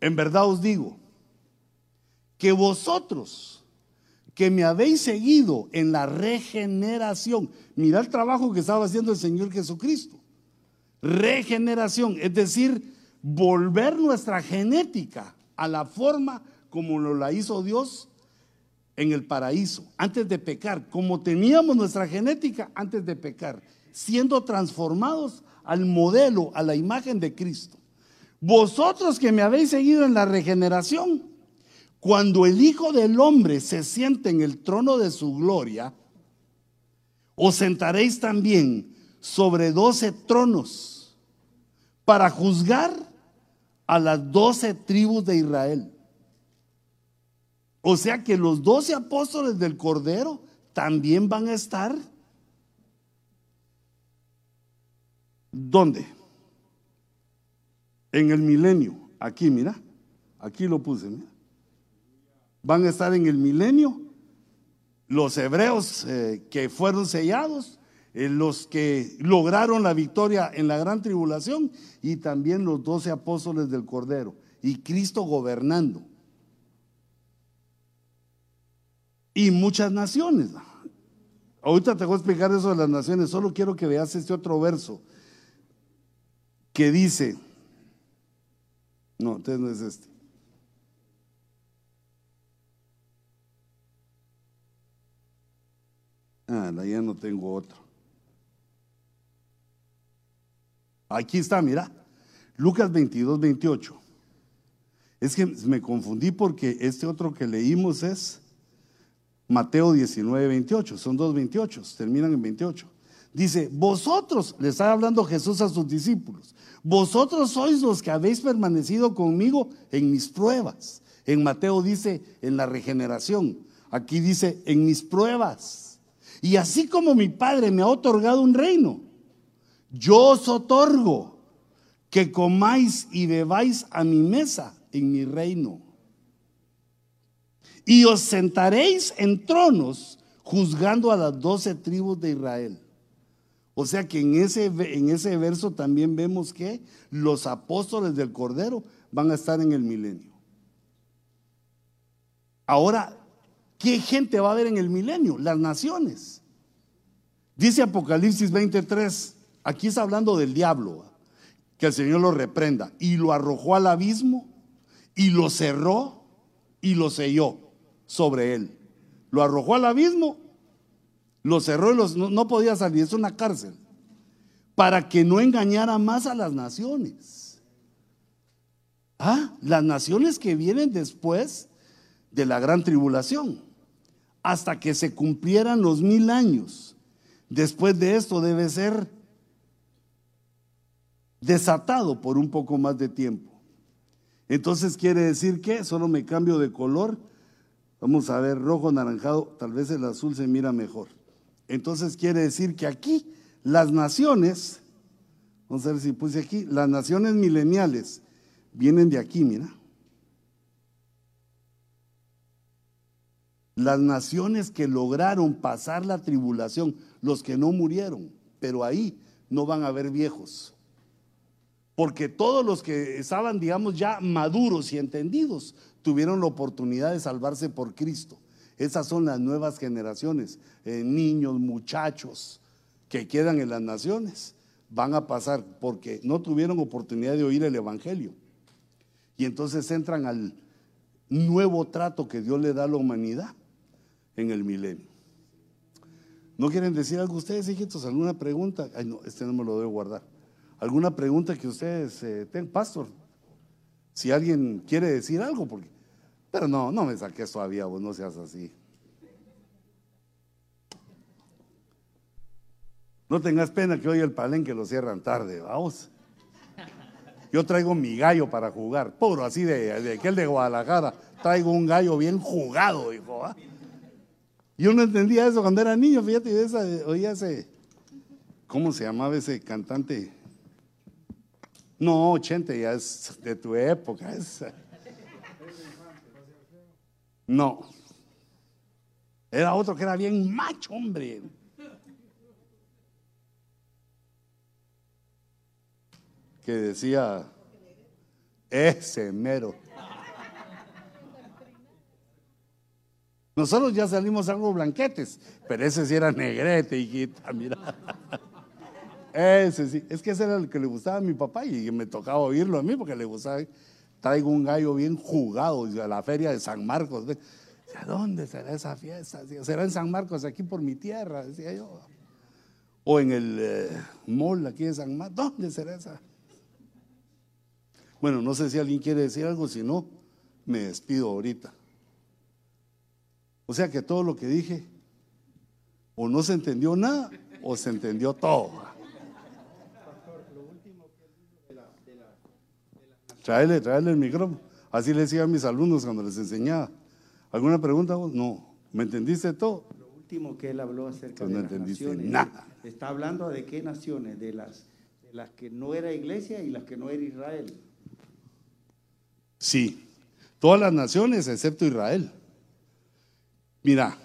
en verdad os digo, que vosotros que me habéis seguido en la regeneración, mira el trabajo que estaba haciendo el Señor Jesucristo. Regeneración, es decir, volver nuestra genética a la forma como lo la hizo Dios en el paraíso, antes de pecar, como teníamos nuestra genética antes de pecar. siendo transformados al modelo, a la imagen de Cristo. Vosotros que me habéis seguido en la regeneración, cuando el Hijo del Hombre se siente en el trono de su gloria, os sentaréis también sobre doce tronos para juzgar a las doce tribus de Israel. O sea que los doce apóstoles del Cordero también van a estar. ¿Dónde? En el milenio. Aquí, mira. Aquí lo puse. Van a estar en el milenio los hebreos eh, que fueron sellados, eh, los que lograron la victoria en la gran tribulación y también los doce apóstoles del Cordero y Cristo gobernando. Y muchas naciones. Ahorita te voy a explicar eso de las naciones, solo quiero que veas este otro verso que dice, no, entonces no es este. Ah, ya no tengo otro. Aquí está, mira. Lucas 22, 28. Es que me confundí porque este otro que leímos es Mateo 19, 28. Son dos 28, terminan en 28. Dice, vosotros, le está hablando Jesús a sus discípulos, vosotros sois los que habéis permanecido conmigo en mis pruebas. En Mateo dice, en la regeneración. Aquí dice, en mis pruebas. Y así como mi Padre me ha otorgado un reino, yo os otorgo que comáis y bebáis a mi mesa en mi reino y os sentaréis en tronos juzgando a las doce tribus de Israel. O sea que en ese, en ese verso también vemos que los apóstoles del Cordero van a estar en el milenio. Ahora, ¿qué gente va a haber en el milenio? Las naciones. Dice Apocalipsis 23, aquí está hablando del diablo, que el Señor lo reprenda, y lo arrojó al abismo, y lo cerró, y lo selló sobre él. Lo arrojó al abismo, lo cerró y no, podía salir, es una cárcel, para que no engañara más a las naciones. Ah, las naciones que vienen después de la gran tribulación, hasta que se cumplieran los mil años. Después de esto debe ser desatado por un poco más de tiempo. Entonces quiere decir que solo me cambio de color Vamos a ver, rojo, naranjado, tal vez el azul se mira mejor. Entonces quiere decir que aquí las naciones, vamos a ver si puse aquí, las naciones mileniales vienen de aquí, mira. Las naciones que lograron pasar la tribulación, los que no murieron, pero ahí no van a haber viejos. Porque todos los que estaban, digamos, ya maduros y entendidos, tuvieron la oportunidad de salvarse por Cristo. Esas son las nuevas generaciones, eh, niños, muchachos que quedan en las naciones, van a pasar porque no tuvieron oportunidad de oír el Evangelio. Y entonces entran al nuevo trato que Dios le da a la humanidad en el milenio. ¿No quieren decir algo ustedes, hijitos? ¿Alguna pregunta? Ay, no, este no me lo debo guardar. ¿Alguna pregunta que ustedes eh, tengan? Pastor, si alguien quiere decir algo, porque, pero no, no me saques todavía, vos no seas así. No tengas pena que hoy el palenque lo cierran tarde, vamos. Yo traigo mi gallo para jugar, puro así de, aquel de Guadalajara. Traigo un gallo bien jugado, hijo. Yo no entendía eso cuando era niño, fíjate, esa, ese, ¿cómo se llamaba ese cantante? No, 80 ya es de tu época. No. Era otro que era bien macho, hombre. Que decía, ese mero. Nosotros ya salimos algo blanquetes, pero ese sí era negrete, hijita, mira. Ese sí, es que ese era el que le gustaba a mi papá y me tocaba oírlo a mí porque le gustaba. Traigo un gallo bien jugado a la feria de San Marcos. ¿A dónde será esa fiesta? ¿Será en San Marcos, aquí por mi tierra? Decía yo. O en el eh, mall aquí de San Marcos. ¿Dónde será esa? Bueno, no sé si alguien quiere decir algo, si no, me despido ahorita. O sea que todo lo que dije, o no se entendió nada, o se entendió todo. Tráele, tráele el micrófono. Así le decía a mis alumnos cuando les enseñaba. ¿Alguna pregunta vos? No. ¿Me entendiste todo? Lo último que él habló acerca no de las naciones. nada. Está hablando de qué naciones, de las, de las que no era iglesia y las que no era Israel. Sí. Todas las naciones excepto Israel. Mira,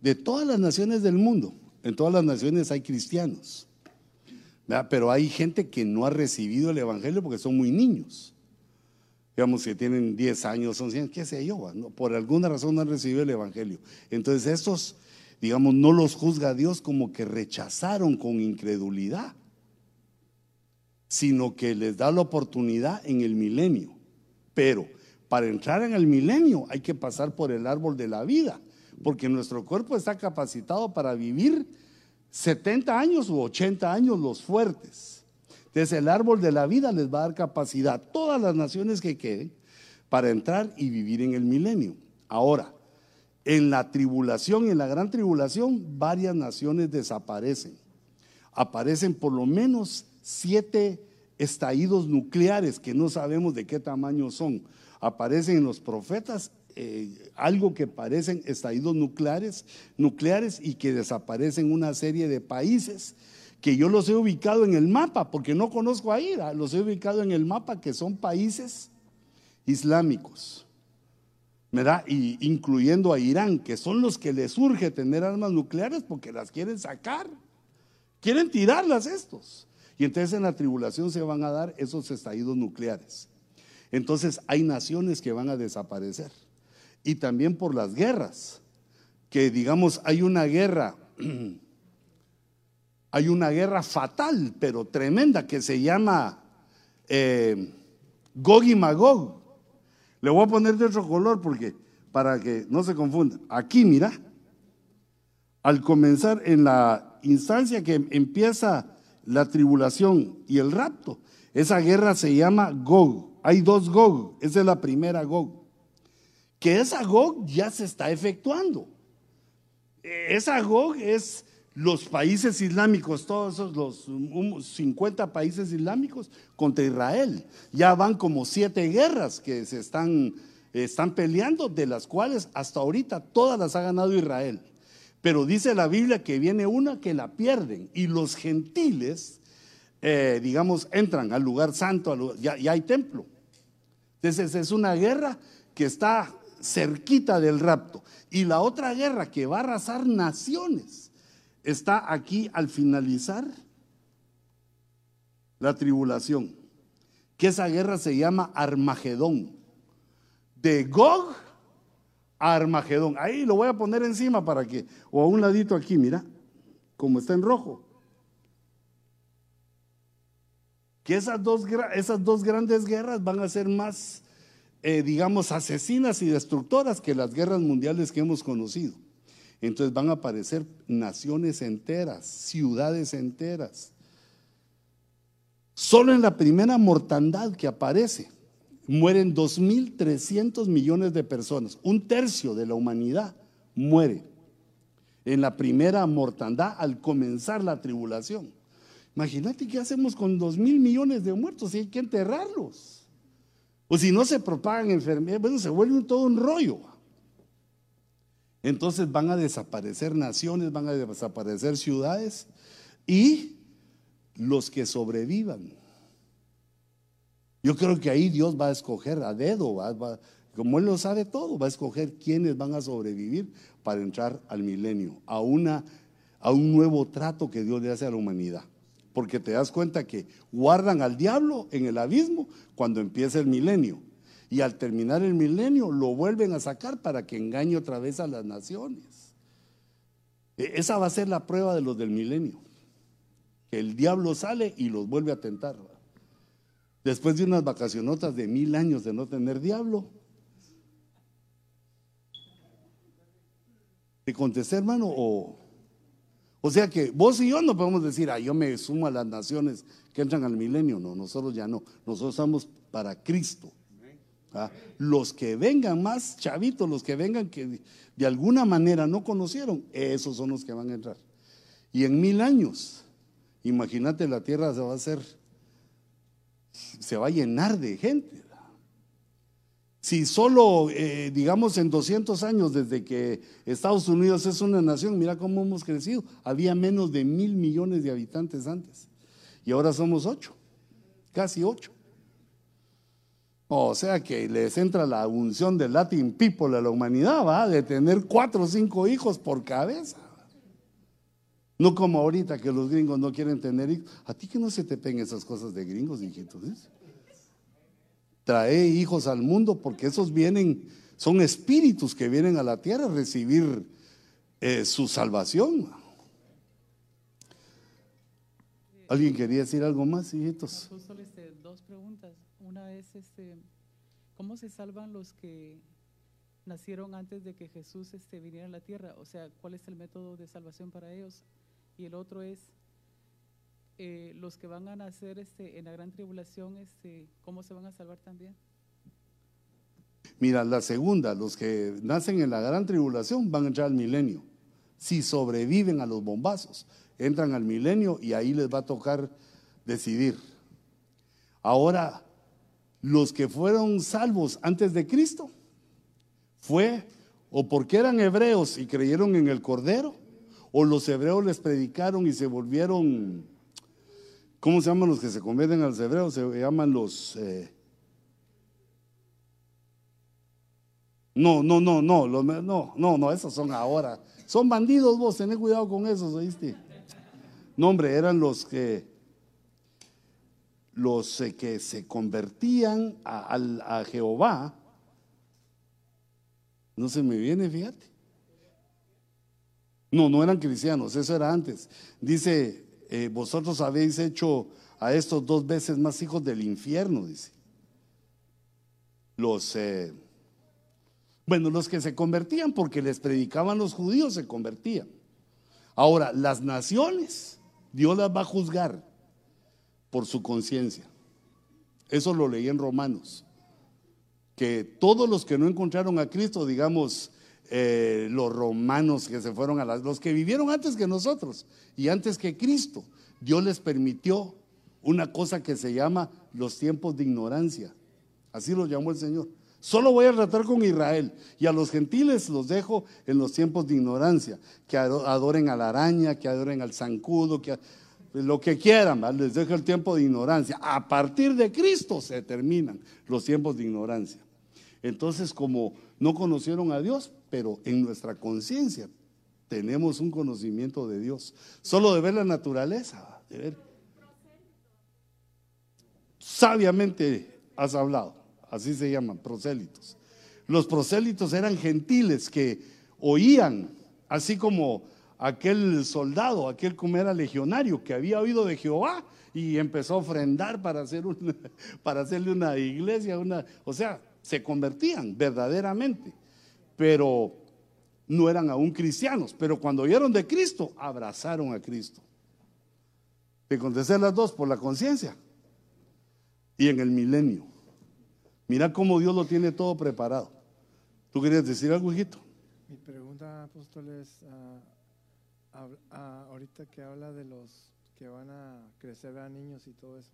de todas las naciones del mundo, en todas las naciones hay cristianos. Pero hay gente que no ha recibido el Evangelio porque son muy niños. Digamos que tienen 10 años, son 100, qué sé yo, por alguna razón no han recibido el Evangelio. Entonces estos, digamos, no los juzga Dios como que rechazaron con incredulidad, sino que les da la oportunidad en el milenio. Pero para entrar en el milenio hay que pasar por el árbol de la vida, porque nuestro cuerpo está capacitado para vivir 70 años u 80 años los fuertes. Entonces el árbol de la vida les va a dar capacidad a todas las naciones que queden para entrar y vivir en el milenio. Ahora, en la tribulación, en la gran tribulación, varias naciones desaparecen. Aparecen por lo menos siete estallidos nucleares que no sabemos de qué tamaño son. Aparecen en los profetas eh, algo que parecen estallidos nucleares, nucleares y que desaparecen una serie de países que yo los he ubicado en el mapa, porque no conozco ahí, los he ubicado en el mapa que son países islámicos, ¿verdad? Y incluyendo a Irán, que son los que les urge tener armas nucleares porque las quieren sacar, quieren tirarlas estos. Y entonces en la tribulación se van a dar esos estallidos nucleares. Entonces hay naciones que van a desaparecer y también por las guerras, que digamos hay una guerra, hay una guerra fatal, pero tremenda, que se llama eh, Gog y Magog. Le voy a poner de otro color porque para que no se confunda. Aquí, mira, al comenzar en la instancia que empieza la tribulación y el rapto, esa guerra se llama Gog. Hay dos Gog, esa es la primera Gog que esa GOG ya se está efectuando. Esa GOG es los países islámicos, todos esos, los 50 países islámicos contra Israel. Ya van como siete guerras que se están, están peleando, de las cuales hasta ahorita todas las ha ganado Israel. Pero dice la Biblia que viene una que la pierden y los gentiles, eh, digamos, entran al lugar santo, ya, ya hay templo. Entonces es una guerra que está cerquita del rapto. Y la otra guerra que va a arrasar naciones está aquí al finalizar la tribulación, que esa guerra se llama Armagedón. De Gog a Armagedón. Ahí lo voy a poner encima para que, o a un ladito aquí, mira, como está en rojo. Que esas dos, esas dos grandes guerras van a ser más eh, digamos, asesinas y destructoras que las guerras mundiales que hemos conocido. Entonces van a aparecer naciones enteras, ciudades enteras. Solo en la primera mortandad que aparece mueren 2.300 millones de personas. Un tercio de la humanidad muere en la primera mortandad al comenzar la tribulación. Imagínate qué hacemos con 2 mil millones de muertos y hay que enterrarlos. O si no se propagan enfermedades, bueno, se vuelve todo un rollo. Entonces van a desaparecer naciones, van a desaparecer ciudades y los que sobrevivan. Yo creo que ahí Dios va a escoger a dedo, como Él lo sabe todo, va a escoger quiénes van a sobrevivir para entrar al milenio, a, una, a un nuevo trato que Dios le hace a la humanidad porque te das cuenta que guardan al diablo en el abismo cuando empieza el milenio. Y al terminar el milenio lo vuelven a sacar para que engañe otra vez a las naciones. E, esa va a ser la prueba de los del milenio. Que el diablo sale y los vuelve a tentar. Después de unas vacacionotas de mil años de no tener diablo. ¿Te contesté, hermano? O O sea que vos y yo no podemos decir, ah, yo me sumo a las naciones que entran al milenio. No, nosotros ya no. Nosotros estamos para Cristo. ¿Ah? Los que vengan más chavitos, los que vengan que de alguna manera no conocieron, esos son los que van a entrar. Y en mil años, imagínate, la tierra se va a hacer, se va a llenar de gente. Si solo, eh, digamos, en 200 años desde que Estados Unidos es una nación, mira cómo hemos crecido. Había menos de mil millones de habitantes antes. Y ahora somos ocho, casi ocho. O sea que les entra la unción del Latin People a la humanidad, va, de tener cuatro o cinco hijos por cabeza. No como ahorita que los gringos no quieren tener hijos. A ti que no se te peguen esas cosas de gringos, hijitos. Trae hijos al mundo porque esos vienen, son espíritus que vienen a la tierra a recibir eh, su salvación. ¿Alguien quería decir algo más, hijitos? Este, dos preguntas. Una es, este, ¿cómo se salvan los que nacieron antes de que Jesús este, viniera a la tierra? O sea, ¿cuál es el método de salvación para ellos? Y el otro es, eh, los que van a nacer este, en la gran tribulación, este, ¿cómo se van a salvar también? Mira, la segunda, los que nacen en la gran tribulación van a entrar al milenio. Si sobreviven a los bombazos, entran al milenio y ahí les va a tocar decidir. Ahora, los que fueron salvos antes de Cristo, fue o porque eran hebreos y creyeron en el Cordero, o los hebreos les predicaron y se volvieron ¿Cómo se llaman los que se convierten al hebreos? Se llaman los... Eh, no, no, no, no, no, no, no, esos son ahora. Son bandidos vos, tenés cuidado con esos, ¿oíste? No, hombre, eran los que los eh, que se convertían a, a Jehová. No se me viene, fíjate. No, no eran cristianos, eso era antes. Dice eh, vosotros habéis hecho a estos dos veces más hijos del infierno, dice. Los, eh, bueno, los que se convertían porque les predicaban los judíos se convertían. Ahora, las naciones, Dios las va a juzgar por su conciencia. Eso lo leí en Romanos. Que todos los que no encontraron a Cristo, digamos, eh, los romanos que se fueron a las, los que vivieron antes que nosotros y antes que Cristo, Dios les permitió una cosa que se llama los tiempos de ignorancia. Así lo llamó el Señor. Solo voy a tratar con Israel y a los gentiles los dejo en los tiempos de ignorancia, que adoren a la araña, que adoren al zancudo, que lo que quieran, les dejo el tiempo de ignorancia. A partir de Cristo se terminan los tiempos de ignorancia. Entonces, como no conocieron a Dios, pero en nuestra conciencia tenemos un conocimiento de Dios. Solo de ver la naturaleza, de ver. Sabiamente has hablado, así se llaman, prosélitos. Los prosélitos eran gentiles que oían, así como aquel soldado, aquel como era legionario, que había oído de Jehová y empezó a ofrendar para, hacer para hacerle una iglesia, una, o sea, se convertían verdaderamente, pero no eran aún cristianos. Pero cuando oyeron de Cristo, abrazaron a Cristo. Te contesté las dos por la conciencia y en el milenio. Mira cómo Dios lo tiene todo preparado. ¿Tú querías decir algo, hijito? Mi pregunta, apóstol, es, ah, ah, ahorita que habla de los que van a crecer a niños y todo eso,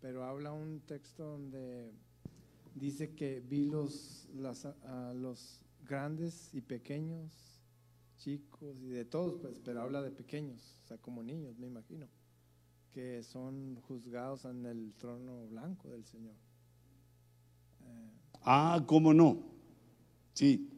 pero habla un texto donde dice que vi los, los grandes y pequeños, chicos y de todos, pues, pero habla de pequeños, o sea, como niños, me imagino, que son juzgados en el trono blanco del Señor. Ah, ¿cómo no? Sí.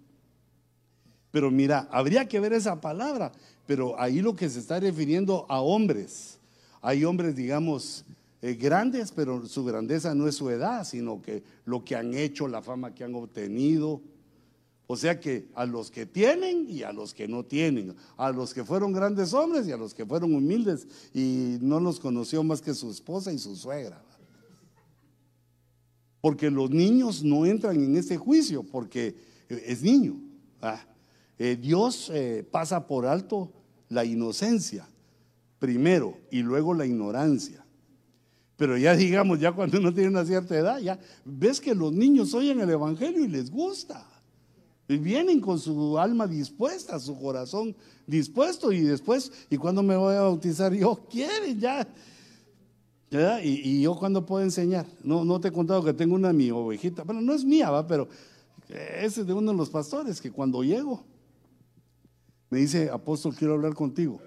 Pero mira, habría que ver esa palabra, pero ahí lo que se está refiriendo a hombres. Hay hombres, digamos, eh, grandes, pero su grandeza no es su edad, sino que lo que han hecho, la fama que han obtenido. O sea que a los que tienen y a los que no tienen, a los que fueron grandes hombres y a los que fueron humildes y no los conoció más que su esposa y su suegra. Porque los niños no entran en ese juicio porque es niño. Eh, Dios eh, pasa por alto la inocencia primero y luego la ignorancia. Pero ya digamos, ya cuando uno tiene una cierta edad, ya ves que los niños oyen el Evangelio y les gusta. Y vienen con su alma dispuesta, su corazón dispuesto y después, ¿y cuando me voy a bautizar? Yo, quieren ya. Y, yo cuando puedo enseñar. No, no te he contado que tengo una mi ovejita. Bueno, no es mía, ¿va? pero ese es de uno de los pastores que cuando llego me dice, apóstol, quiero hablar contigo.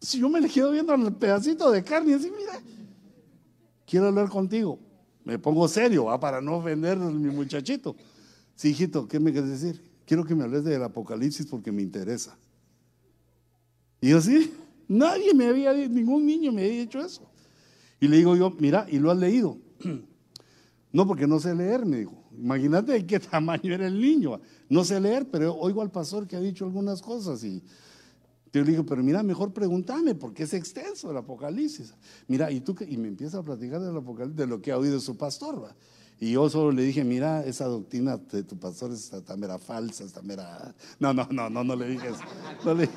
Si yo me le quedo viendo el pedacito de carne, así, mira, quiero hablar contigo. Me pongo serio, ¿va? para no ofender a mi muchachito. Sí, hijito, ¿qué me quieres decir? Quiero que me hables del Apocalipsis porque me interesa. Y yo sí, nadie me había, ningún niño me había dicho eso. Y le digo yo, mira, ¿y lo has leído? No, porque no sé leer, me dijo. Imagínate qué tamaño era el niño. No sé leer, pero oigo al pastor que ha dicho algunas cosas y yo le digo, pero mira, mejor pregúntame, porque es extenso el Apocalipsis. Mira, y tú y me empieza a platicar del Apocalipsis, de lo que ha oído su pastor. ¿va? Y yo solo le dije, mira, esa doctrina de tu pastor está mera falsa, está mera... No, no, no, no, no le dije eso. No le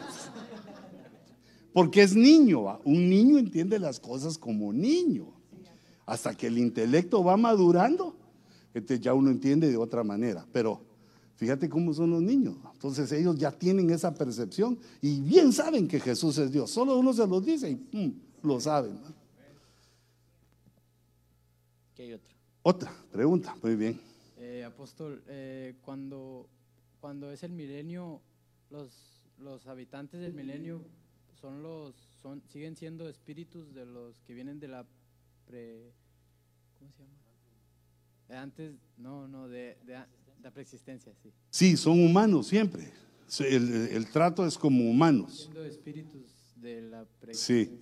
Porque es niño, un niño entiende las cosas como niño. Hasta que el intelecto va madurando, entonces ya uno entiende de otra manera. Pero fíjate cómo son los niños. Entonces ellos ya tienen esa percepción y bien saben que Jesús es Dios. Solo uno se los dice y lo saben. ¿Qué hay otro? Otra pregunta, muy bien. Eh, apóstol, eh, cuando, cuando es el milenio, los, los habitantes del milenio son los, son, siguen siendo espíritus de los que vienen de la pre, ¿cómo se llama? antes, no, no, de, la preexistencia, sí. Sí, son humanos siempre. El, trato es como humanos. Siendo espíritus de la Sí,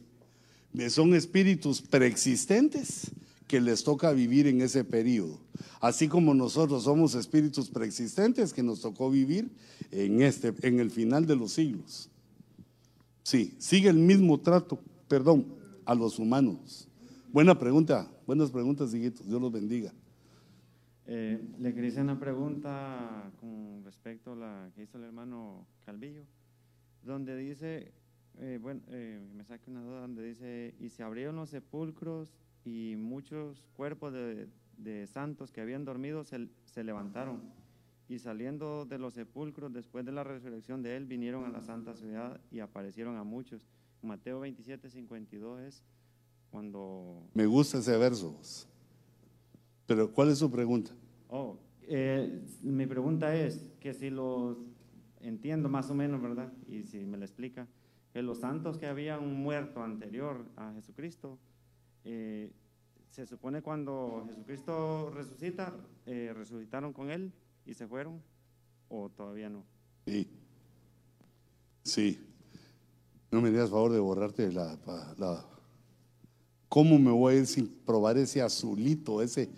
son espíritus preexistentes que les toca vivir en ese periodo. Así como nosotros somos espíritus preexistentes que nos tocó vivir en, este, en el final de los siglos. Sí, sigue el mismo trato, perdón, a los humanos. Buena pregunta, buenas preguntas, hijitos, Dios los bendiga. Eh, le quería hacer una pregunta con respecto a la que hizo el hermano Calvillo, donde dice, eh, bueno, eh, me saque una duda, donde dice, y se abrieron los sepulcros y muchos cuerpos de, santos que habían dormido se, levantaron y saliendo de los sepulcros después de la resurrección de él vinieron a la santa ciudad y aparecieron a muchos. Mateo 27, 52 es cuando... Me gusta ese verso. Pero ¿cuál es su pregunta? Oh, eh, mi pregunta es que si los entiendo más o menos, ¿verdad? Y si me lo explica, que los santos que habían muerto anterior a Jesucristo, eh, se supone cuando Jesucristo resucita, eh, resucitaron con él y se fueron, o todavía no. Sí, sí. No me digas favor de borrarte la, ¿Cómo me voy a ir sin probar ese azulito, ese...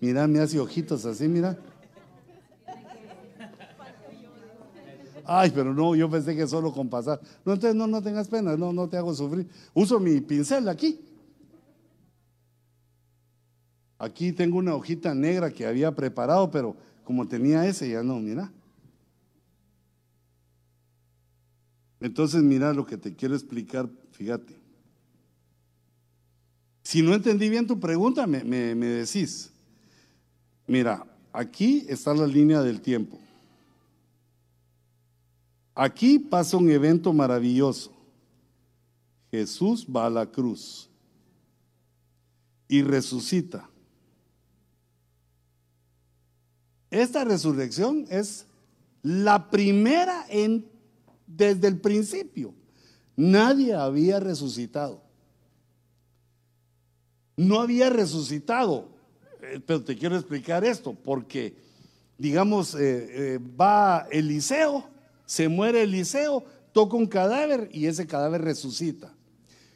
Mira, me hace ojitos así, mira. Ay, pero no, yo pensé que solo con pasar. No, entonces no, no tengas pena, no, no te hago sufrir. Uso mi pincel aquí. Aquí tengo una hojita negra que había preparado, pero como tenía ese, ya no, mira. Entonces, mira lo que te quiero explicar, fíjate. Si no entendí bien tu pregunta, me, me decís. Mira, aquí está la línea del tiempo. Aquí pasa un evento maravilloso. Jesús va a la cruz y resucita. Esta resurrección es la primera en, desde el principio. Nadie había resucitado. No había resucitado. Eh, pero te quiero explicar esto, porque, digamos, eh, eh, va Eliseo, se muere Eliseo, toca un cadáver y ese cadáver resucita.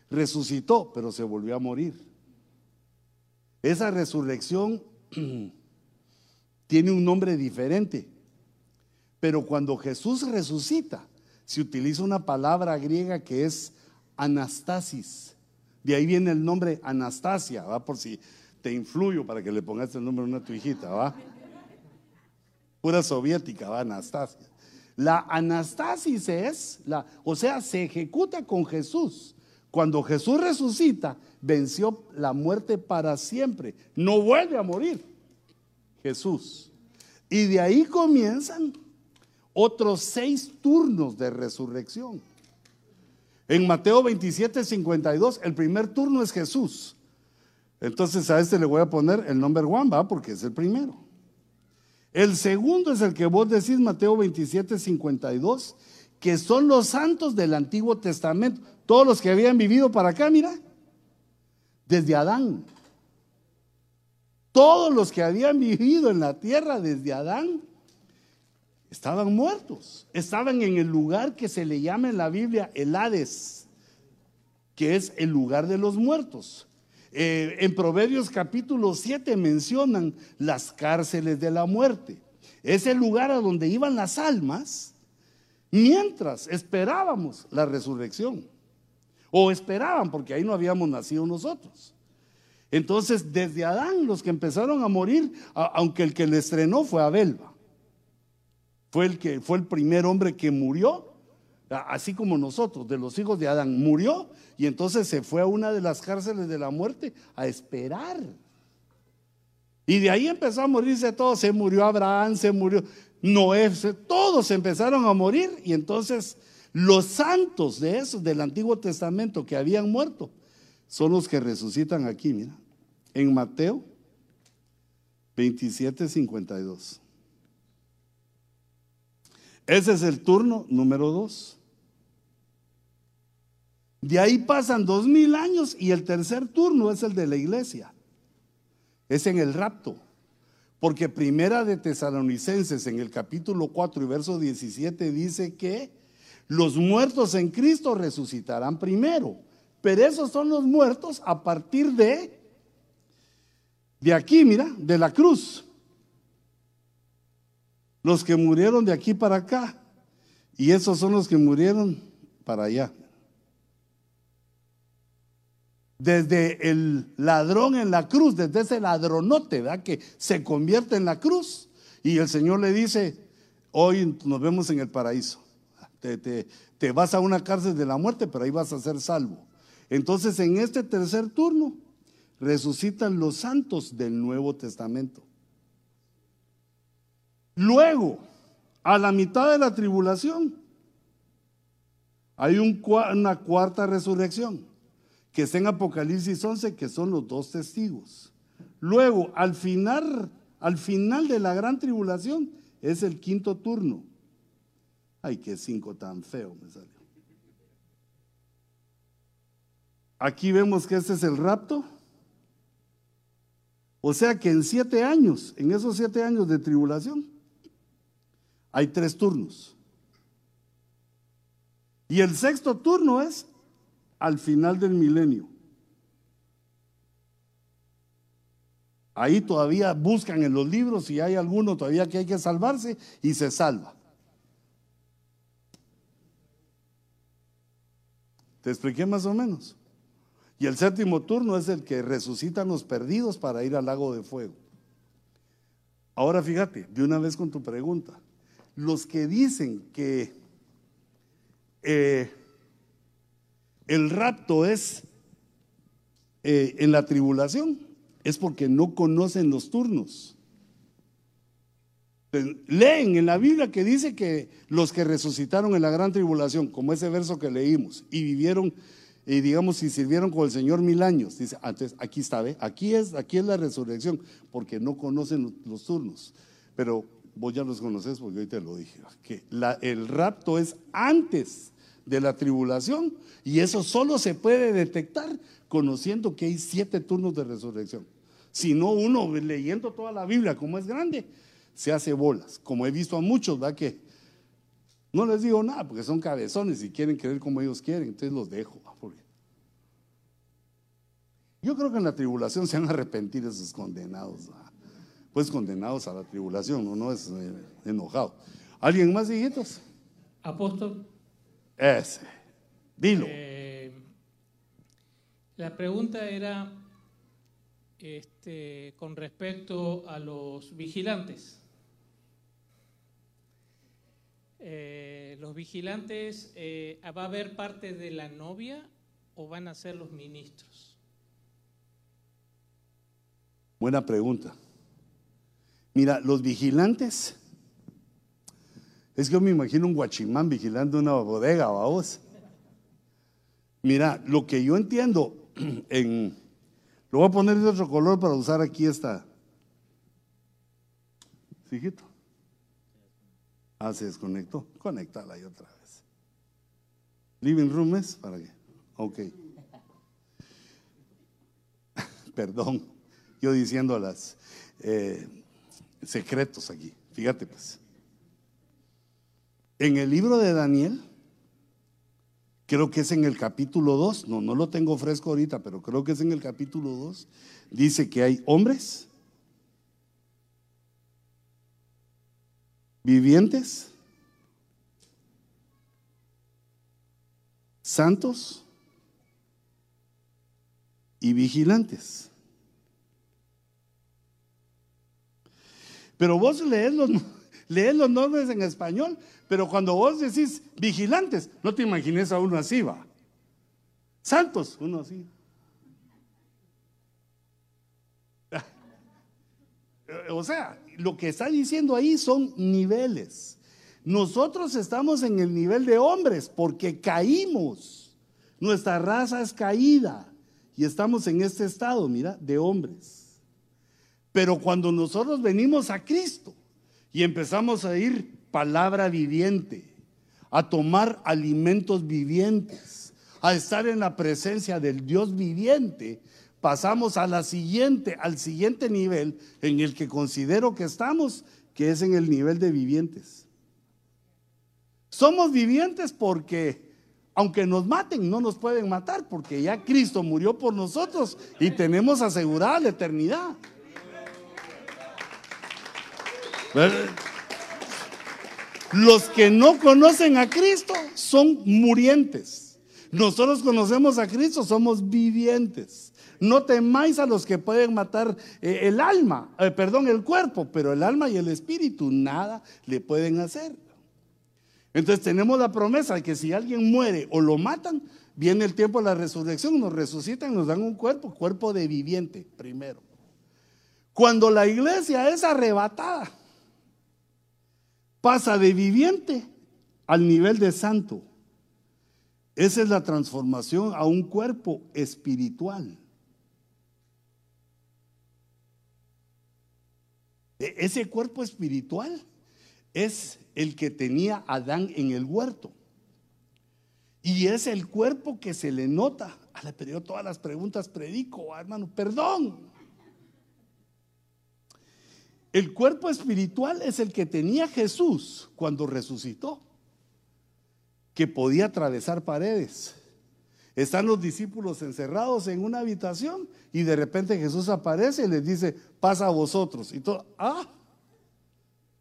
Resucitó, pero se volvió a morir. Esa resurrección tiene un nombre diferente. Pero cuando Jesús resucita, se utiliza una palabra griega que es anastasis. De ahí viene el nombre Anastasia, ¿va? Por si te influyo para que le pongas el nombre a una tu hijita, ¿va? Pura soviética, ¿va? Anastasia. La anastasis es, la, o sea, se ejecuta con Jesús. Cuando Jesús resucita, venció la muerte para siempre. No vuelve a morir. Jesús. Y de ahí comienzan otros seis turnos de resurrección. En Mateo 27, 52, el primer turno es Jesús. Entonces a este le voy a poner el number one, va, porque es el primero. El segundo es el que vos decís, Mateo 27, 52, que son los santos del Antiguo Testamento. Todos los que habían vivido para acá, mira, desde Adán. Todos los que habían vivido en la tierra desde Adán estaban muertos. Estaban en el lugar que se le llama en la Biblia el Hades, que es el lugar de los muertos. Eh, en Proverbios capítulo 7 mencionan las cárceles de la muerte. Es el lugar a donde iban las almas mientras esperábamos la resurrección. O esperaban, porque ahí no habíamos nacido nosotros. Entonces, desde Adán, los que empezaron a morir, aunque el que le estrenó fue Abel, fue el que fue el primer hombre que murió, así como nosotros, de los hijos de Adán, murió y entonces se fue a una de las cárceles de la muerte a esperar. Y de ahí empezó a morirse todo, se murió Abraham, se murió Noé, todos empezaron a morir y entonces los santos de esos del Antiguo Testamento que habían muerto son los que resucitan aquí, mira, en Mateo 27, 52. Ese es el turno número dos. De ahí pasan dos mil años y el tercer turno es el de la iglesia. Es en el rapto. Porque primera de Tesalonicenses en el capítulo 4 y verso 17 dice que los muertos en Cristo resucitarán primero. Pero esos son los muertos a partir de, de aquí, mira, de la cruz los que murieron de aquí para acá. Y esos son los que murieron para allá. Desde el ladrón en la cruz, desde ese ladronote, ¿verdad? Que se convierte en la cruz. Y el Señor le dice, hoy nos vemos en el paraíso. Te, te vas a una cárcel de la muerte, pero ahí vas a ser salvo. Entonces en este tercer turno resucitan los santos del Nuevo Testamento. Luego, a la mitad de la tribulación, hay una cuarta resurrección, que está en Apocalipsis 11, que son los dos testigos. Luego, al final, al final de la gran tribulación, es el quinto turno. Ay, qué cinco tan feo me salió. Aquí vemos que este es el rapto. O sea que en siete años, en esos siete años de tribulación, hay tres turnos. Y el sexto turno es al final del milenio. Ahí todavía buscan en los libros si hay alguno todavía que hay que salvarse y se salva. Te expliqué más o menos. Y el séptimo turno es el que resucitan los perdidos para ir al lago de fuego. Ahora fíjate, de una vez con tu pregunta los que dicen que eh, el rapto es eh, en la tribulación, es porque no conocen los turnos. Leen en la Biblia que dice que los que resucitaron en la gran tribulación, como ese verso que leímos, y vivieron, y digamos, y sirvieron con el Señor mil años, dice, antes, aquí está, ¿ve? Aquí es, aquí es la resurrección, porque no conocen los turnos. Pero vos ya los conoces porque hoy te lo dije, que el rapto es antes de la tribulación y eso solo se puede detectar conociendo que hay siete turnos de resurrección. Si no, uno leyendo toda la Biblia como es grande, se hace bolas. Como he visto a muchos, ¿va? Que no les digo nada porque son cabezones y quieren creer como ellos quieren, entonces los dejo. Yo creo que en la tribulación se van a arrepentir esos condenados pues condenados a la tribulación, no, no es eh, enojado. ¿Alguien más, hijitos? Apóstol. Ese. Dilo. Eh, la pregunta era este, con respecto a los vigilantes. Eh, los vigilantes, eh, ¿va a haber parte de la novia o van a ser los ministros? Buena pregunta. Mira, los vigilantes, es que yo me imagino un guachimán vigilando una bodega, vamos. Mira, lo que yo entiendo en... Lo voy a poner de otro color para usar aquí esta. Fijito. Ah, se desconectó. Conectala ahí otra vez. Living room es para qué. Ok. Perdón, yo diciéndolas eh, secretos aquí. Fíjate pues. En el libro de Daniel, creo que es en el capítulo 2, no, no lo tengo fresco ahorita, pero creo que es en el capítulo 2, dice que hay hombres vivientes, santos y vigilantes. Pero vos lees los, lees los nombres en español, pero cuando vos decís vigilantes, no te imagines a uno así, va. Santos, uno así. O sea, lo que está diciendo ahí son niveles. Nosotros estamos en el nivel de hombres porque caímos. Nuestra raza es caída y estamos en este estado, mira, de hombres. Pero cuando nosotros venimos a Cristo y empezamos a ir palabra viviente, a tomar alimentos vivientes, a estar en la presencia del Dios viviente, pasamos a la siguiente, al siguiente nivel en el que considero que estamos, que es en el nivel de vivientes. Somos vivientes porque aunque nos maten, no nos pueden matar, porque ya Cristo murió por nosotros y tenemos asegurada la eternidad. Los que no conocen a Cristo son murientes. Nosotros conocemos a Cristo, somos vivientes. No temáis a los que pueden matar eh, el alma, eh, perdón, el cuerpo, pero el alma y el espíritu nada le pueden hacer. Entonces tenemos la promesa de que si alguien muere o lo matan, viene el tiempo de la resurrección, nos resucitan, nos dan un cuerpo, cuerpo de viviente primero. Cuando la iglesia es arrebatada, pasa de viviente al nivel de santo. Esa es la transformación a un cuerpo espiritual. Ese cuerpo espiritual es el que tenía Adán en el huerto. Y es el cuerpo que se le nota. A periodo todas las preguntas, predico, hermano, perdón. El cuerpo espiritual es el que tenía Jesús cuando resucitó, que podía atravesar paredes. Están los discípulos encerrados en una habitación y de repente Jesús aparece y les dice, pasa a vosotros. Y todo, ah,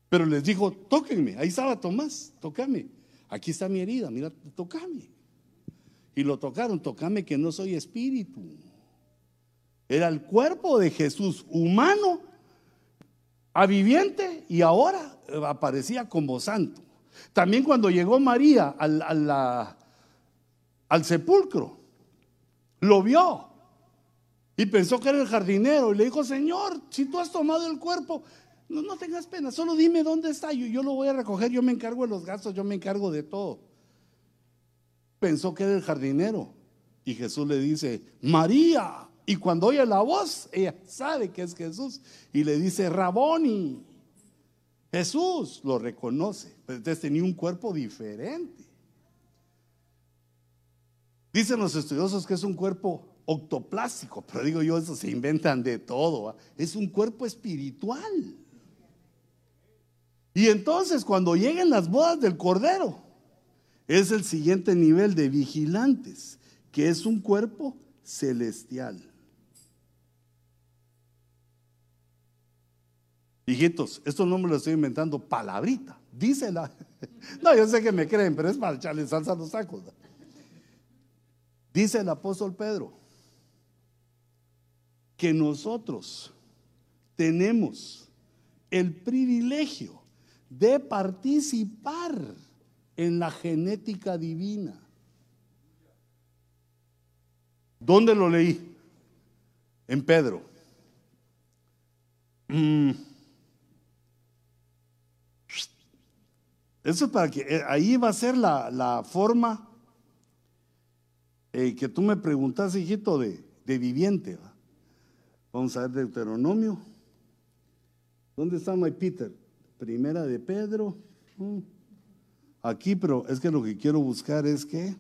pero les dijo, tóquenme, ahí estaba Tomás, tócame. Aquí está mi herida, mira, tócame. Y lo tocaron, tócame que no soy espíritu. Era el cuerpo de Jesús humano, a viviente y ahora aparecía como santo. También cuando llegó María al, al sepulcro, lo vio y pensó que era el jardinero y le dijo, Señor, si tú has tomado el cuerpo, no, tengas pena, solo dime dónde está, yo, yo lo voy a recoger, yo me encargo de los gastos, yo me encargo de todo. Pensó que era el jardinero. Y Jesús le dice, María. Y cuando oye la voz, ella sabe que es Jesús. Y le dice, Raboni. Jesús lo reconoce. Pero entonces tenía un cuerpo diferente. Dicen los estudiosos que es un cuerpo octoplástico, pero digo yo, eso se inventan de todo. Es un cuerpo espiritual. Y entonces cuando lleguen las bodas del Cordero, es el siguiente nivel de vigilantes, que es un cuerpo celestial. Hijitos, esto no me lo estoy inventando, palabrita, dísela. No, yo sé que me creen, pero es para echarle salsa a los sacos. Dice el apóstol Pedro que nosotros tenemos el privilegio de participar en la genética divina. ¿Dónde lo leí? En Pedro. Mm. Eso es para que eh, ahí va a ser la, la forma eh, que tú me preguntas, hijito, de, de viviente. ¿va? Vamos a ver Deuteronomio. ¿Dónde está my Peter? Primera de Pedro. Mm. Aquí, pero es que lo que quiero buscar es que,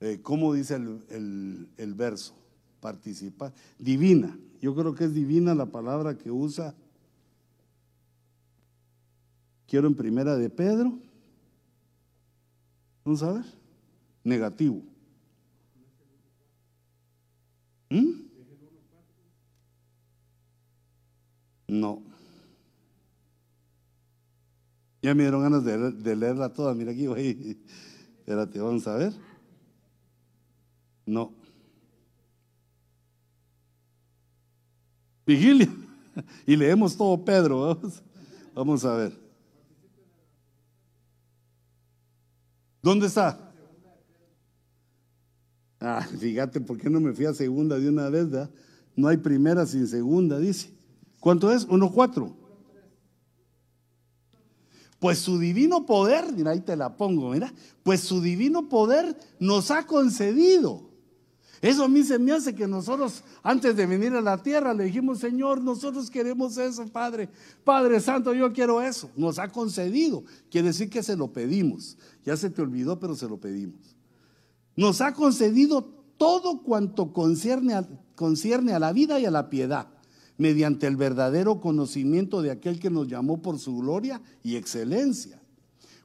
eh, ¿cómo dice el, el- el verso? Participar. Divina. Yo creo que es divina la palabra que usa. Quiero en primera de Pedro. Vamos a ver. Negativo. ¿Mm? No. Ya me dieron ganas de, leerla toda. Mira aquí, güey. Espérate, vamos a ver. No. Vigilia. Y leemos todo Pedro. Vamos a ver. ¿Dónde está? Ah, fíjate, ¿por qué no me fui a segunda de una vez? da? No hay primera sin segunda, dice. ¿Cuánto es? Uno, cuatro. Pues su divino poder, mira, ahí te la pongo, mira, pues su divino poder nos ha concedido. Eso a mí se me hace que nosotros, antes de venir a la tierra, le dijimos, Señor, nosotros queremos eso, Padre. Padre Santo, yo quiero eso. Nos ha concedido. Quiere decir que se lo pedimos. Ya se te olvidó, pero se lo pedimos. Nos ha concedido todo cuanto concierne a, la vida y a la piedad, mediante el verdadero conocimiento de aquel que nos llamó por su gloria y excelencia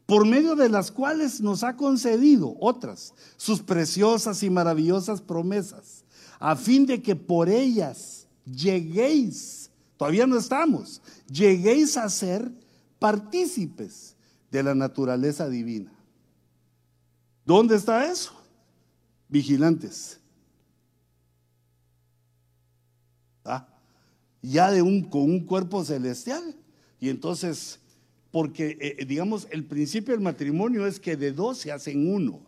por medio de las cuales nos ha concedido otras, sus preciosas y maravillosas promesas, a fin de que por ellas lleguéis, todavía no estamos, lleguéis a ser partícipes de la naturaleza divina. ¿Dónde está eso? Vigilantes. Ya de un, con un cuerpo celestial. Y entonces porque eh, digamos, el principio del matrimonio es que de dos se hacen uno.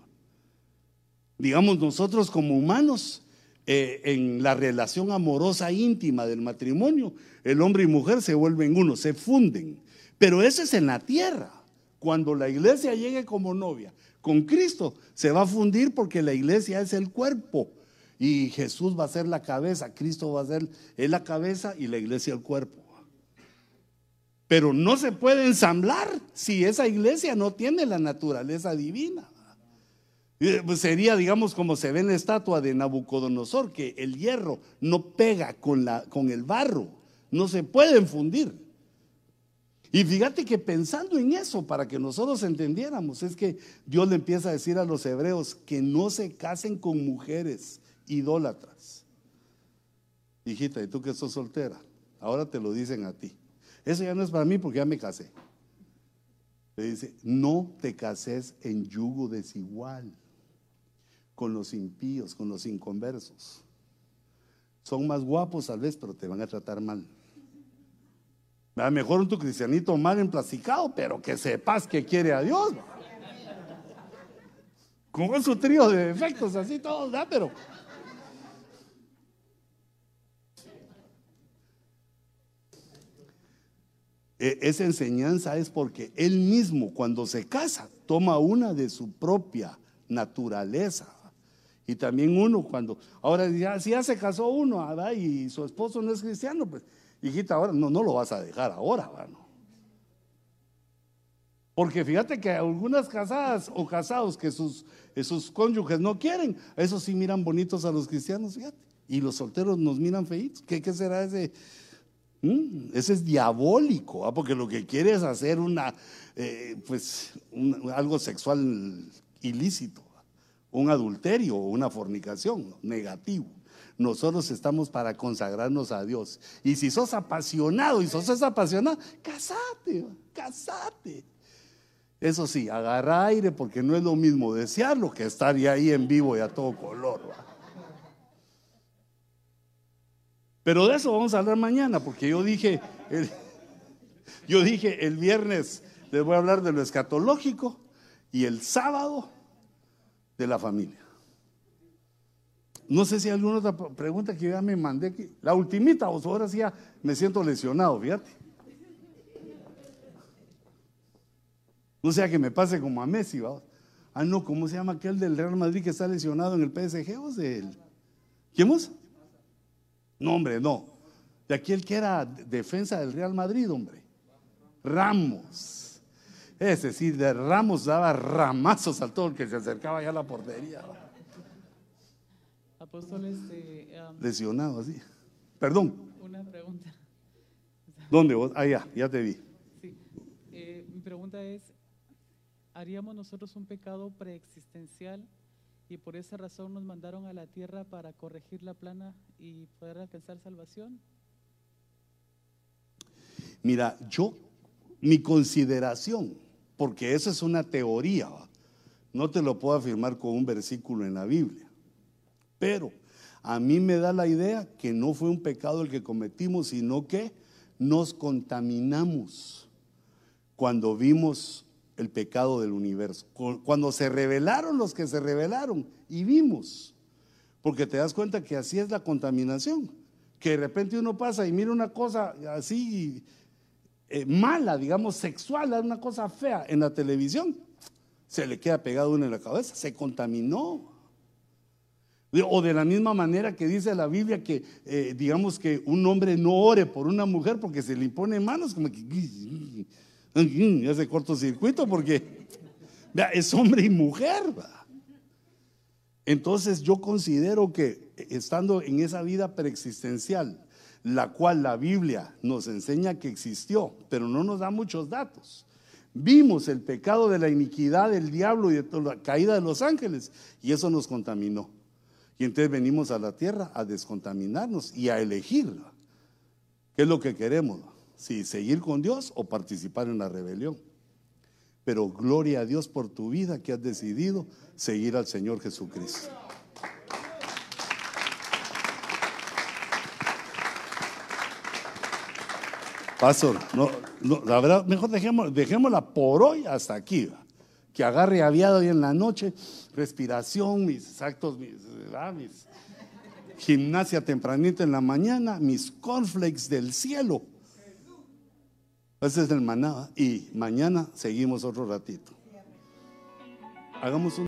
Digamos, nosotros como humanos, eh, en la relación amorosa íntima del matrimonio, el hombre y mujer se vuelven uno, se funden. Pero eso es en la tierra. Cuando la iglesia llegue como novia con Cristo, se va a fundir porque la iglesia es el cuerpo. Y Jesús va a ser la cabeza, Cristo va a ser él la cabeza y la iglesia el cuerpo. Pero no se puede ensamblar si esa iglesia no tiene la naturaleza divina. Eh, pues sería, digamos, como se ve en la estatua de Nabucodonosor, que el hierro no pega con, la, con el barro, no se pueden fundir. Y fíjate que pensando en eso, para que nosotros entendiéramos, es que Dios le empieza a decir a los hebreos que no se casen con mujeres idólatras. Hijita, y tú que sos soltera, ahora te lo dicen a ti. Eso ya no es para mí porque ya me casé. Le dice, no te cases en yugo desigual con los impíos, con los inconversos. Son más guapos tal vez, pero te van a tratar mal. A mejor tu cristianito mal emplasticado, pero que sepas que quiere a Dios. Con su trío de defectos así todos, ¿verdad? Pero E- esa enseñanza es porque él mismo cuando se casa toma una de su propia naturaleza. Y también uno cuando, ahora ya, si ya se casó uno ¿verdad? y su esposo no es cristiano, pues hijita, ahora no, no lo vas a dejar ahora. No. Porque fíjate que algunas casadas o casados que sus, que sus cónyuges no quieren, esos sí miran bonitos a los cristianos, fíjate. Y los solteros nos miran feitos. ¿Qué, qué será ese? Mm, Ese es diabólico, ¿ah? porque lo que quiere es hacer una, eh, pues, algo sexual ilícito. Un adulterio o una fornicación negativo. Nosotros estamos para consagrarnos a Dios. Y si sos apasionado y sos apasionado, casate, casate. Eso sí, agarra aire porque no es lo mismo desearlo que estar ya ahí en vivo y a todo color. Pero de eso vamos a hablar mañana, porque yo dije, el, yo dije el viernes Les voy a hablar de lo escatológico y el sábado de la familia. No sé si hay alguna otra pregunta que ya me mandé aquí. La ultimita, o ahora sí ya me siento lesionado, fíjate. No sea que me pase como a Messi, ¿va? Ah, no, ¿cómo se llama aquel del Real Madrid que está lesionado en el PSG? ¿O del... ¿Quién más? No, hombre, no. De aquel que era defensa del Real Madrid, hombre. Ramos. Ese sí, de Ramos daba ramazos a todo el que se acercaba ya a la portería. Apóstol, este, um, Lesionado así. Perdón, una pregunta. ¿dónde vos? Ah, ya, ya te vi. Sí. Eh, mi pregunta es, ¿haríamos nosotros un pecado preexistencial y por esa razón nos mandaron a la tierra para corregir la plana y poder alcanzar salvación? Mira, yo, mi consideración, porque eso es una teoría, no te lo puedo afirmar con un versículo en la Biblia, pero a mí me da la idea que no fue un pecado el que cometimos, sino que nos contaminamos cuando vimos el pecado del universo, cu- cuando se revelaron los que se revelaron y vimos, porque te das cuenta que así es la contaminación, que de repente uno pasa y mira una cosa así eh, mala, digamos, sexual, una cosa fea en la televisión, se le queda pegado uno en la cabeza, se contaminó. O de la misma manera que dice la Biblia que, eh, digamos, que un hombre no ore por una mujer porque se le impone manos, como que hace cortocircuito porque vea, es hombre y mujer. Entonces yo considero que eh, estando en esa vida preexistencial, la cual la Biblia nos enseña que existió, pero no nos da muchos datos. Vimos el pecado de la iniquidad del diablo y de la caída de los ángeles, y eso nos contaminó. Y entonces venimos a la tierra a descontaminarnos y a elegir qué es lo que queremos, si seguir con Dios o participar en la rebelión. Pero gloria a Dios por tu vida que has decidido seguir al Señor Jesucristo. Pastor, no, la verdad, mejor dejemos, dejémosla por hoy hasta aquí. Que agarre aviado hoy en la noche, respiración, mis actos, mis, mis gimnasia tempranito en la mañana, mis cornflakes del cielo. Ese es el maná. Y mañana seguimos otro ratito. Hagamos un